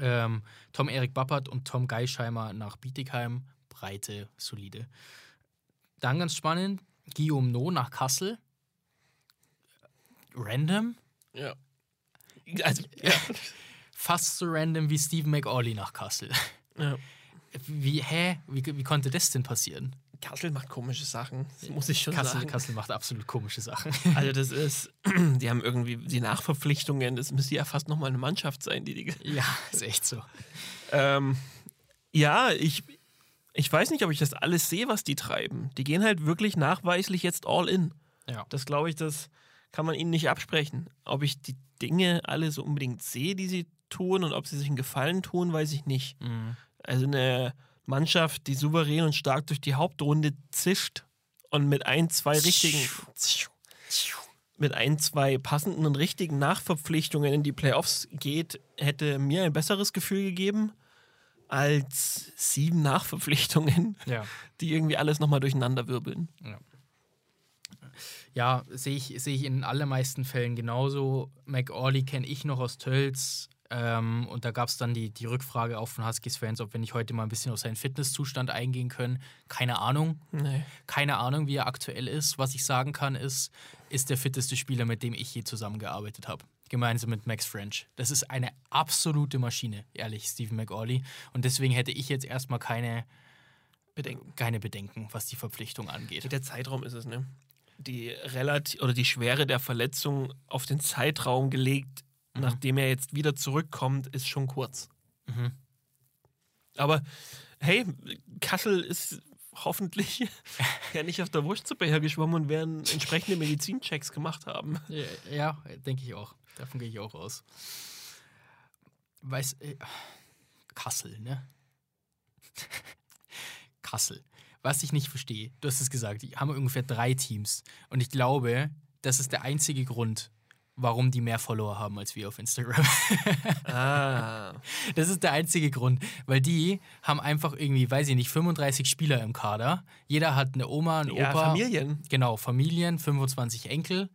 Ähm, Tom Erik Bappert und Tom Geischheimer nach Bietigheim, Breite, solide. Dann ganz spannend, Guillaume No nach Kassel. Random, Ja. Also, *laughs* fast so random wie Stephen McAuley nach Kassel. ja. Wie, hä? Wie, wie konnte das denn passieren? Kassel macht komische Sachen, das muss ich schon Kassel, sagen. Kassel macht absolut komische Sachen. *laughs* Also das ist, *clears throat* die haben irgendwie die Nachverpflichtungen, das müsste ja fast nochmal eine Mannschaft sein, die die... ja, ist echt so. Ähm, ja, ich, ich weiß nicht, ob ich das alles sehe, was die treiben. Die gehen halt wirklich nachweislich jetzt all in. Ja. Das glaube ich, das kann man ihnen nicht absprechen. Ob ich die Dinge alle so unbedingt sehe, die sie tun und ob sie sich einen Gefallen tun, weiß ich nicht. Mhm. Also eine Mannschaft, die souverän und stark durch die Hauptrunde zischt und mit ein, zwei richtigen, mit ein, zwei passenden und richtigen Nachverpflichtungen in die Playoffs geht, hätte mir ein besseres Gefühl gegeben als sieben Nachverpflichtungen, Ja. die irgendwie alles nochmal durcheinander wirbeln. Ja, sehe ich, sehe ich in den allermeisten Fällen genauso. McAuley kenne ich noch aus Tölz. Ähm, und da gab es dann die, die Rückfrage auch von Huskies-Fans, ob wir nicht heute mal ein bisschen auf seinen Fitnesszustand eingehen können. Keine Ahnung. Nee. Keine Ahnung, wie er aktuell ist. Was ich sagen kann, ist, ist der fitteste Spieler, mit dem ich je zusammengearbeitet habe. Gemeinsam mit Max French. Das ist eine absolute Maschine, ehrlich, Stephen McAuley. Und deswegen hätte ich jetzt erstmal keine, Bedenken. keine Bedenken, was die Verpflichtung angeht. Der Zeitraum ist es, ne? Die relativ oder die Schwere der Verletzung auf den Zeitraum gelegt, nachdem er jetzt wieder zurückkommt, ist schon kurz. Mhm. Aber hey, Kassel ist hoffentlich *laughs* ja nicht auf der Wurstsuppe hergeschwommen und werden entsprechende Medizinchecks gemacht haben. Ja, ja denke ich auch. Davon gehe ich auch aus. Weiß, äh, Kassel, ne? *laughs* Kassel. Was ich nicht verstehe, du hast es gesagt, die haben ungefähr drei Teams. Und ich glaube, das ist der einzige Grund, warum die mehr Follower haben als wir auf Instagram. *laughs* Ah. Das ist der einzige Grund, weil die haben einfach irgendwie, weiß ich nicht, 35 Spieler im Kader. Jeder hat eine Oma, einen Ja, Opa. Familien. Genau, Familien, 25 Enkel.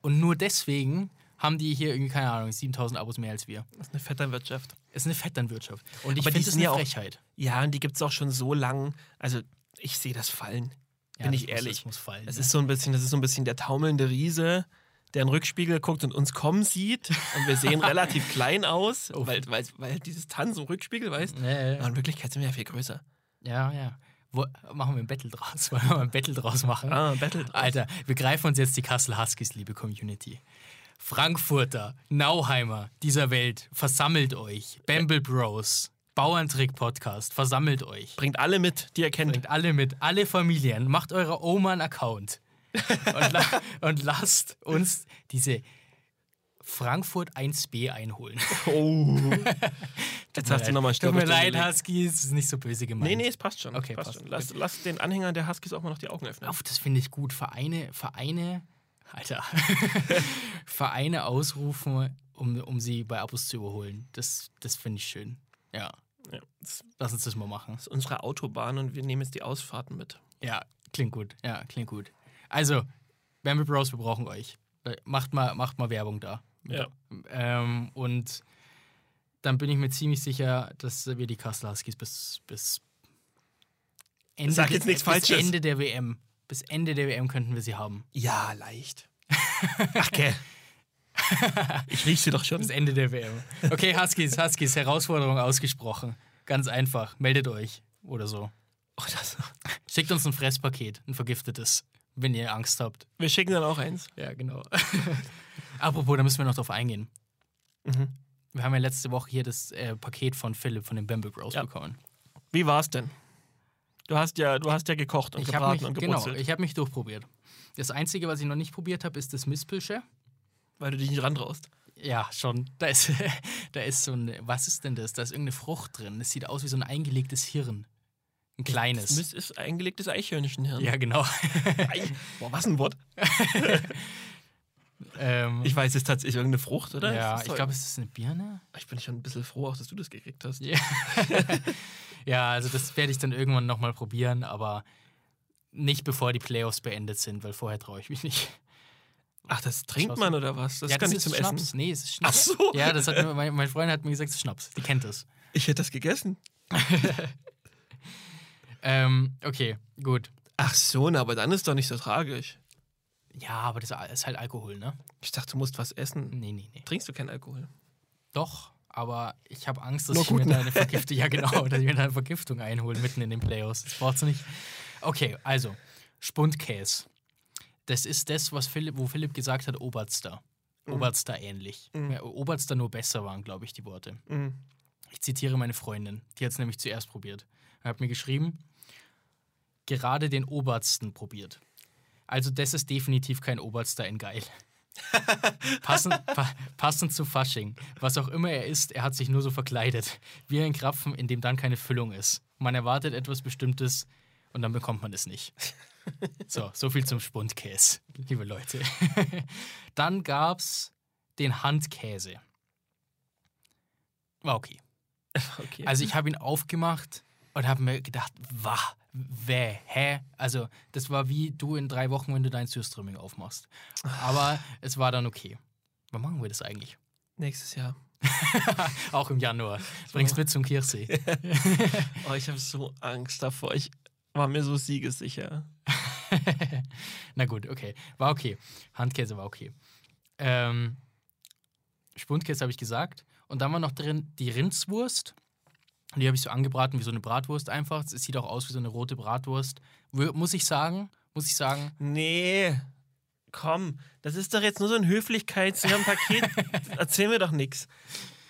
Und nur deswegen haben die hier irgendwie, keine Ahnung, 7000 Abos mehr als wir. Das ist eine Vetternwirtschaft. Ist eine Vetternwirtschaft. Und ich finde das sind eine ja auch- Frechheit. Ja, und die gibt es auch schon so lang. Also, ich sehe das fallen. Ja, Bin das ich muss- ehrlich. Das muss fallen. Das ne? ist so ein bisschen, das ist so ein bisschen der taumelnde Riese, der in den Rückspiegel guckt und uns kommen sieht. Und wir sehen *laughs* relativ klein aus, weil, weil, weil dieses Tanz im Rückspiegel, weißt Ja, ja, in Wirklichkeit sind wir ja viel größer. ja, ja. Wo, machen wir ein Battle draus? *laughs* Wollen wir ein Battle draus machen? Ah, Battle. draus. Alter, wir greifen uns jetzt die Kassel Huskies, liebe Community. Frankfurter, Nauheimer dieser Welt, versammelt euch. Bamble Bros, Bauerntrick-Podcast, versammelt euch. Bringt alle mit, die ihr kennt. Bringt alle mit, alle Familien, macht eurer Oma einen Account. *laughs* Und, la und lasst uns diese Frankfurt 1b einholen. Oh. *laughs* Jetzt hast du nochmal Tut mir leid. Huskies, es ist nicht so böse gemeint. Nee, nee, es passt schon. Okay, passt passt. schon. Lass, lass den Anhängern der Huskies auch mal noch die Augen öffnen. Auf, das finde ich gut. Vereine, Vereine, Alter, *laughs* Vereine ausrufen, um, um sie bei Abos zu überholen. Das, das finde ich schön. Ja, Ja, das lass uns das mal machen. ist unsere Autobahn und wir nehmen jetzt die Ausfahrten mit. Ja, klingt gut. Ja, klingt gut. Also, Bamble Bros, wir brauchen euch. Äh, Macht mal, macht mal Werbung da. Ja. Ähm, und dann bin ich mir ziemlich sicher, dass wir die Kassel Huskies bis, bis Ende, Sag jetzt nichts bis Falsches. Ende der WM. Bis Ende der WM könnten wir sie haben. Ja, leicht. *laughs* Ach, okay. Ich riech sie doch schon. Bis Ende der WM. Okay, Huskies, Huskies, Herausforderung ausgesprochen. Ganz einfach. Meldet euch oder so. Oh, das, Schickt uns ein Fresspaket, ein vergiftetes, wenn ihr Angst habt. wir schicken dann auch eins. Ja, genau. *laughs* Apropos, da müssen wir noch drauf eingehen. Mhm. Wir haben ja letzte Woche hier das äh, Paket von Philipp von den Bamble Bros Ja. bekommen. Wie war's denn? Du hast ja, du hast ja gekocht und Ich habe gebraten mich, und genau, gebrutzelt, ich habe mich durchprobiert. Das Einzige, was ich noch nicht probiert habe, ist das Mispelche. weil du dich nicht rantraust. Ja, schon. Da ist, *laughs* da ist so ein, was ist denn das? Da ist irgendeine Frucht drin. Das sieht aus wie so ein eingelegtes Hirn. Ein kleines. Das ist eingelegtes Eichhörnchenhirn. ja, genau. Boah, was ein Wort. *laughs* ähm, Ich weiß, es ist tatsächlich irgendeine Frucht, oder? ja, ich glaube, es ist eine Birne. Ich bin schon ein bisschen froh, auch, dass du das gekriegt hast. Ja, *laughs* ja also das werde ich dann irgendwann nochmal probieren, aber nicht bevor die Playoffs beendet sind, weil vorher traue ich mich nicht. Ach, das trinkt man oder was? Das ja, kann das nicht ist zum Schnaps. Essen. Nee, es ist Schnaps. Ach so. Ja, das hat mir, mein, mein Freund hat mir gesagt, es ist Schnaps. Die kennt das. Ich hätte das gegessen. *laughs* Ähm, okay, gut. Ach so, na, aber dann ist doch nicht so tragisch. Ja, aber das ist halt Alkohol, ne? Ich dachte, du musst was essen. Nee, nee, nee. Trinkst du keinen Alkohol? Doch, aber ich habe Angst, dass Nur ich mir da eine Vergiftung, ja genau, dass ich mir da eine Vergiftung einhole mitten in den Playoffs. Das braucht's nicht. Okay, also, Spundkäse. Das ist das, was Philipp, wo Philipp gesagt hat, Oberster. Oberster ähnlich. Ja, Oberster nur besser waren, glaube ich, die Worte. Mhm. Ich zitiere meine Freundin, die hat es nämlich zuerst probiert. Er hat mir geschrieben, gerade den Obersten probiert. Also das ist definitiv kein Oberster in geil. passend, pa passend zu Fasching. Was auch immer er ist, er hat sich nur so verkleidet. Wie ein Krapfen, in dem dann keine Füllung ist. man erwartet etwas Bestimmtes und dann bekommt man es nicht. So, so viel zum Spundkäse, liebe Leute. *laughs* Dann gab es den Handkäse. War okay. *laughs* Okay. Also ich habe ihn aufgemacht und habe mir gedacht, wah, weh, hä? Also das war wie du in drei Wochen, wenn du dein Surströmming aufmachst. Aber es war dann okay. Wann machen wir das eigentlich? Nächstes Jahr. *laughs* Auch im Januar. Bringst mit zum Kirchsee. *laughs* Oh, ich habe so Angst davor. Ich war mir so siegessicher. *laughs* Na gut, okay. War okay. Handkäse war okay. Ähm, Spundkäse habe ich gesagt. Und dann war noch drin die Rindswurst. Die habe ich so angebraten wie so eine Bratwurst einfach. Es sieht auch aus wie so eine rote Bratwurst. Muss ich sagen, muss ich sagen, Nee, komm. Das ist doch jetzt nur so ein Höflichkeits- ein Paket. *laughs* Erzähl mir doch nichts.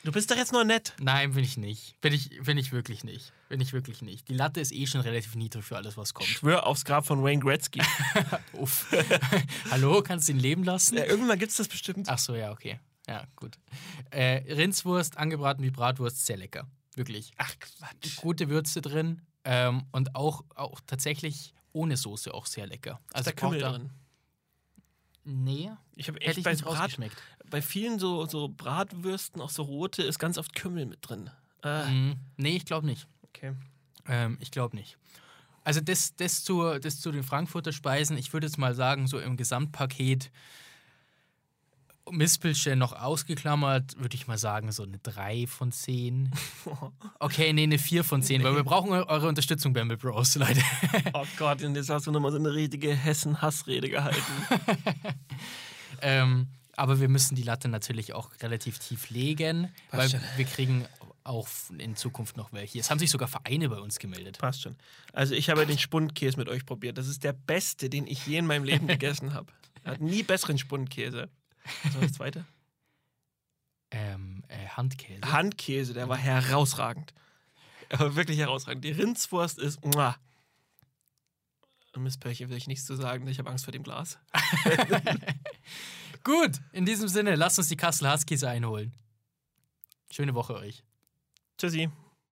Du bist doch jetzt nur nett. nein, bin ich nicht. Bin ich, bin ich wirklich nicht. Bin ich wirklich nicht. Die Latte ist eh schon relativ niedrig für alles, was kommt. Schwör aufs Grab von Wayne Gretzky. *laughs* Uff. *laughs* Hallo, kannst du ihn leben lassen? ja, irgendwann gibt es das bestimmt. Ach so, ja, okay. Ja, gut. Äh, Rindswurst, angebraten wie Bratwurst, sehr lecker. Wirklich. Ach, Quatsch. Gute Würze drin ähm, und auch, auch tatsächlich ohne Soße auch sehr lecker. Ist Also da Kümmel drin? Nee, Ich habe echt ich bei, Brat, bei vielen so, so Bratwürsten, auch so rote, ist ganz oft Kümmel mit drin. Äh, Mhm. Nee, ich glaube nicht. okay. Ähm, ich glaube nicht. Also das, das, zu, das zu den Frankfurter Speisen, ich würde jetzt mal sagen, so im Gesamtpaket Mispelchen noch ausgeklammert, würde ich mal sagen, so eine 3 von 10. *laughs* Okay, nee, eine 4 von 10, weil wir brauchen eu- eure Unterstützung, Bamble Bros, *laughs* Leute. Oh Gott, und jetzt hast du nochmal so eine richtige Hessen-Hassrede gehalten. *laughs* ähm, aber wir müssen die Latte natürlich auch relativ tief legen, weil Passt schon. wir kriegen auch in Zukunft noch welche. Es haben sich sogar Vereine bei uns gemeldet. Passt schon. Also ich habe den Spundkäse mit euch probiert. Das ist der beste, den ich je in meinem Leben gegessen habe. Hat nie besseren Spundkäse. Was war das zweite? *laughs* Ähm, äh, Handkäse. Handkäse, der war herausragend. Er war wirklich herausragend. Die Rindswurst ist. Muah. Miss Pörche will ich nichts zu sagen. Ich habe Angst vor dem Glas. *laughs* Gut, in diesem Sinne, lasst uns die Kassel Huskies einholen. Schöne Woche euch. Tschüssi.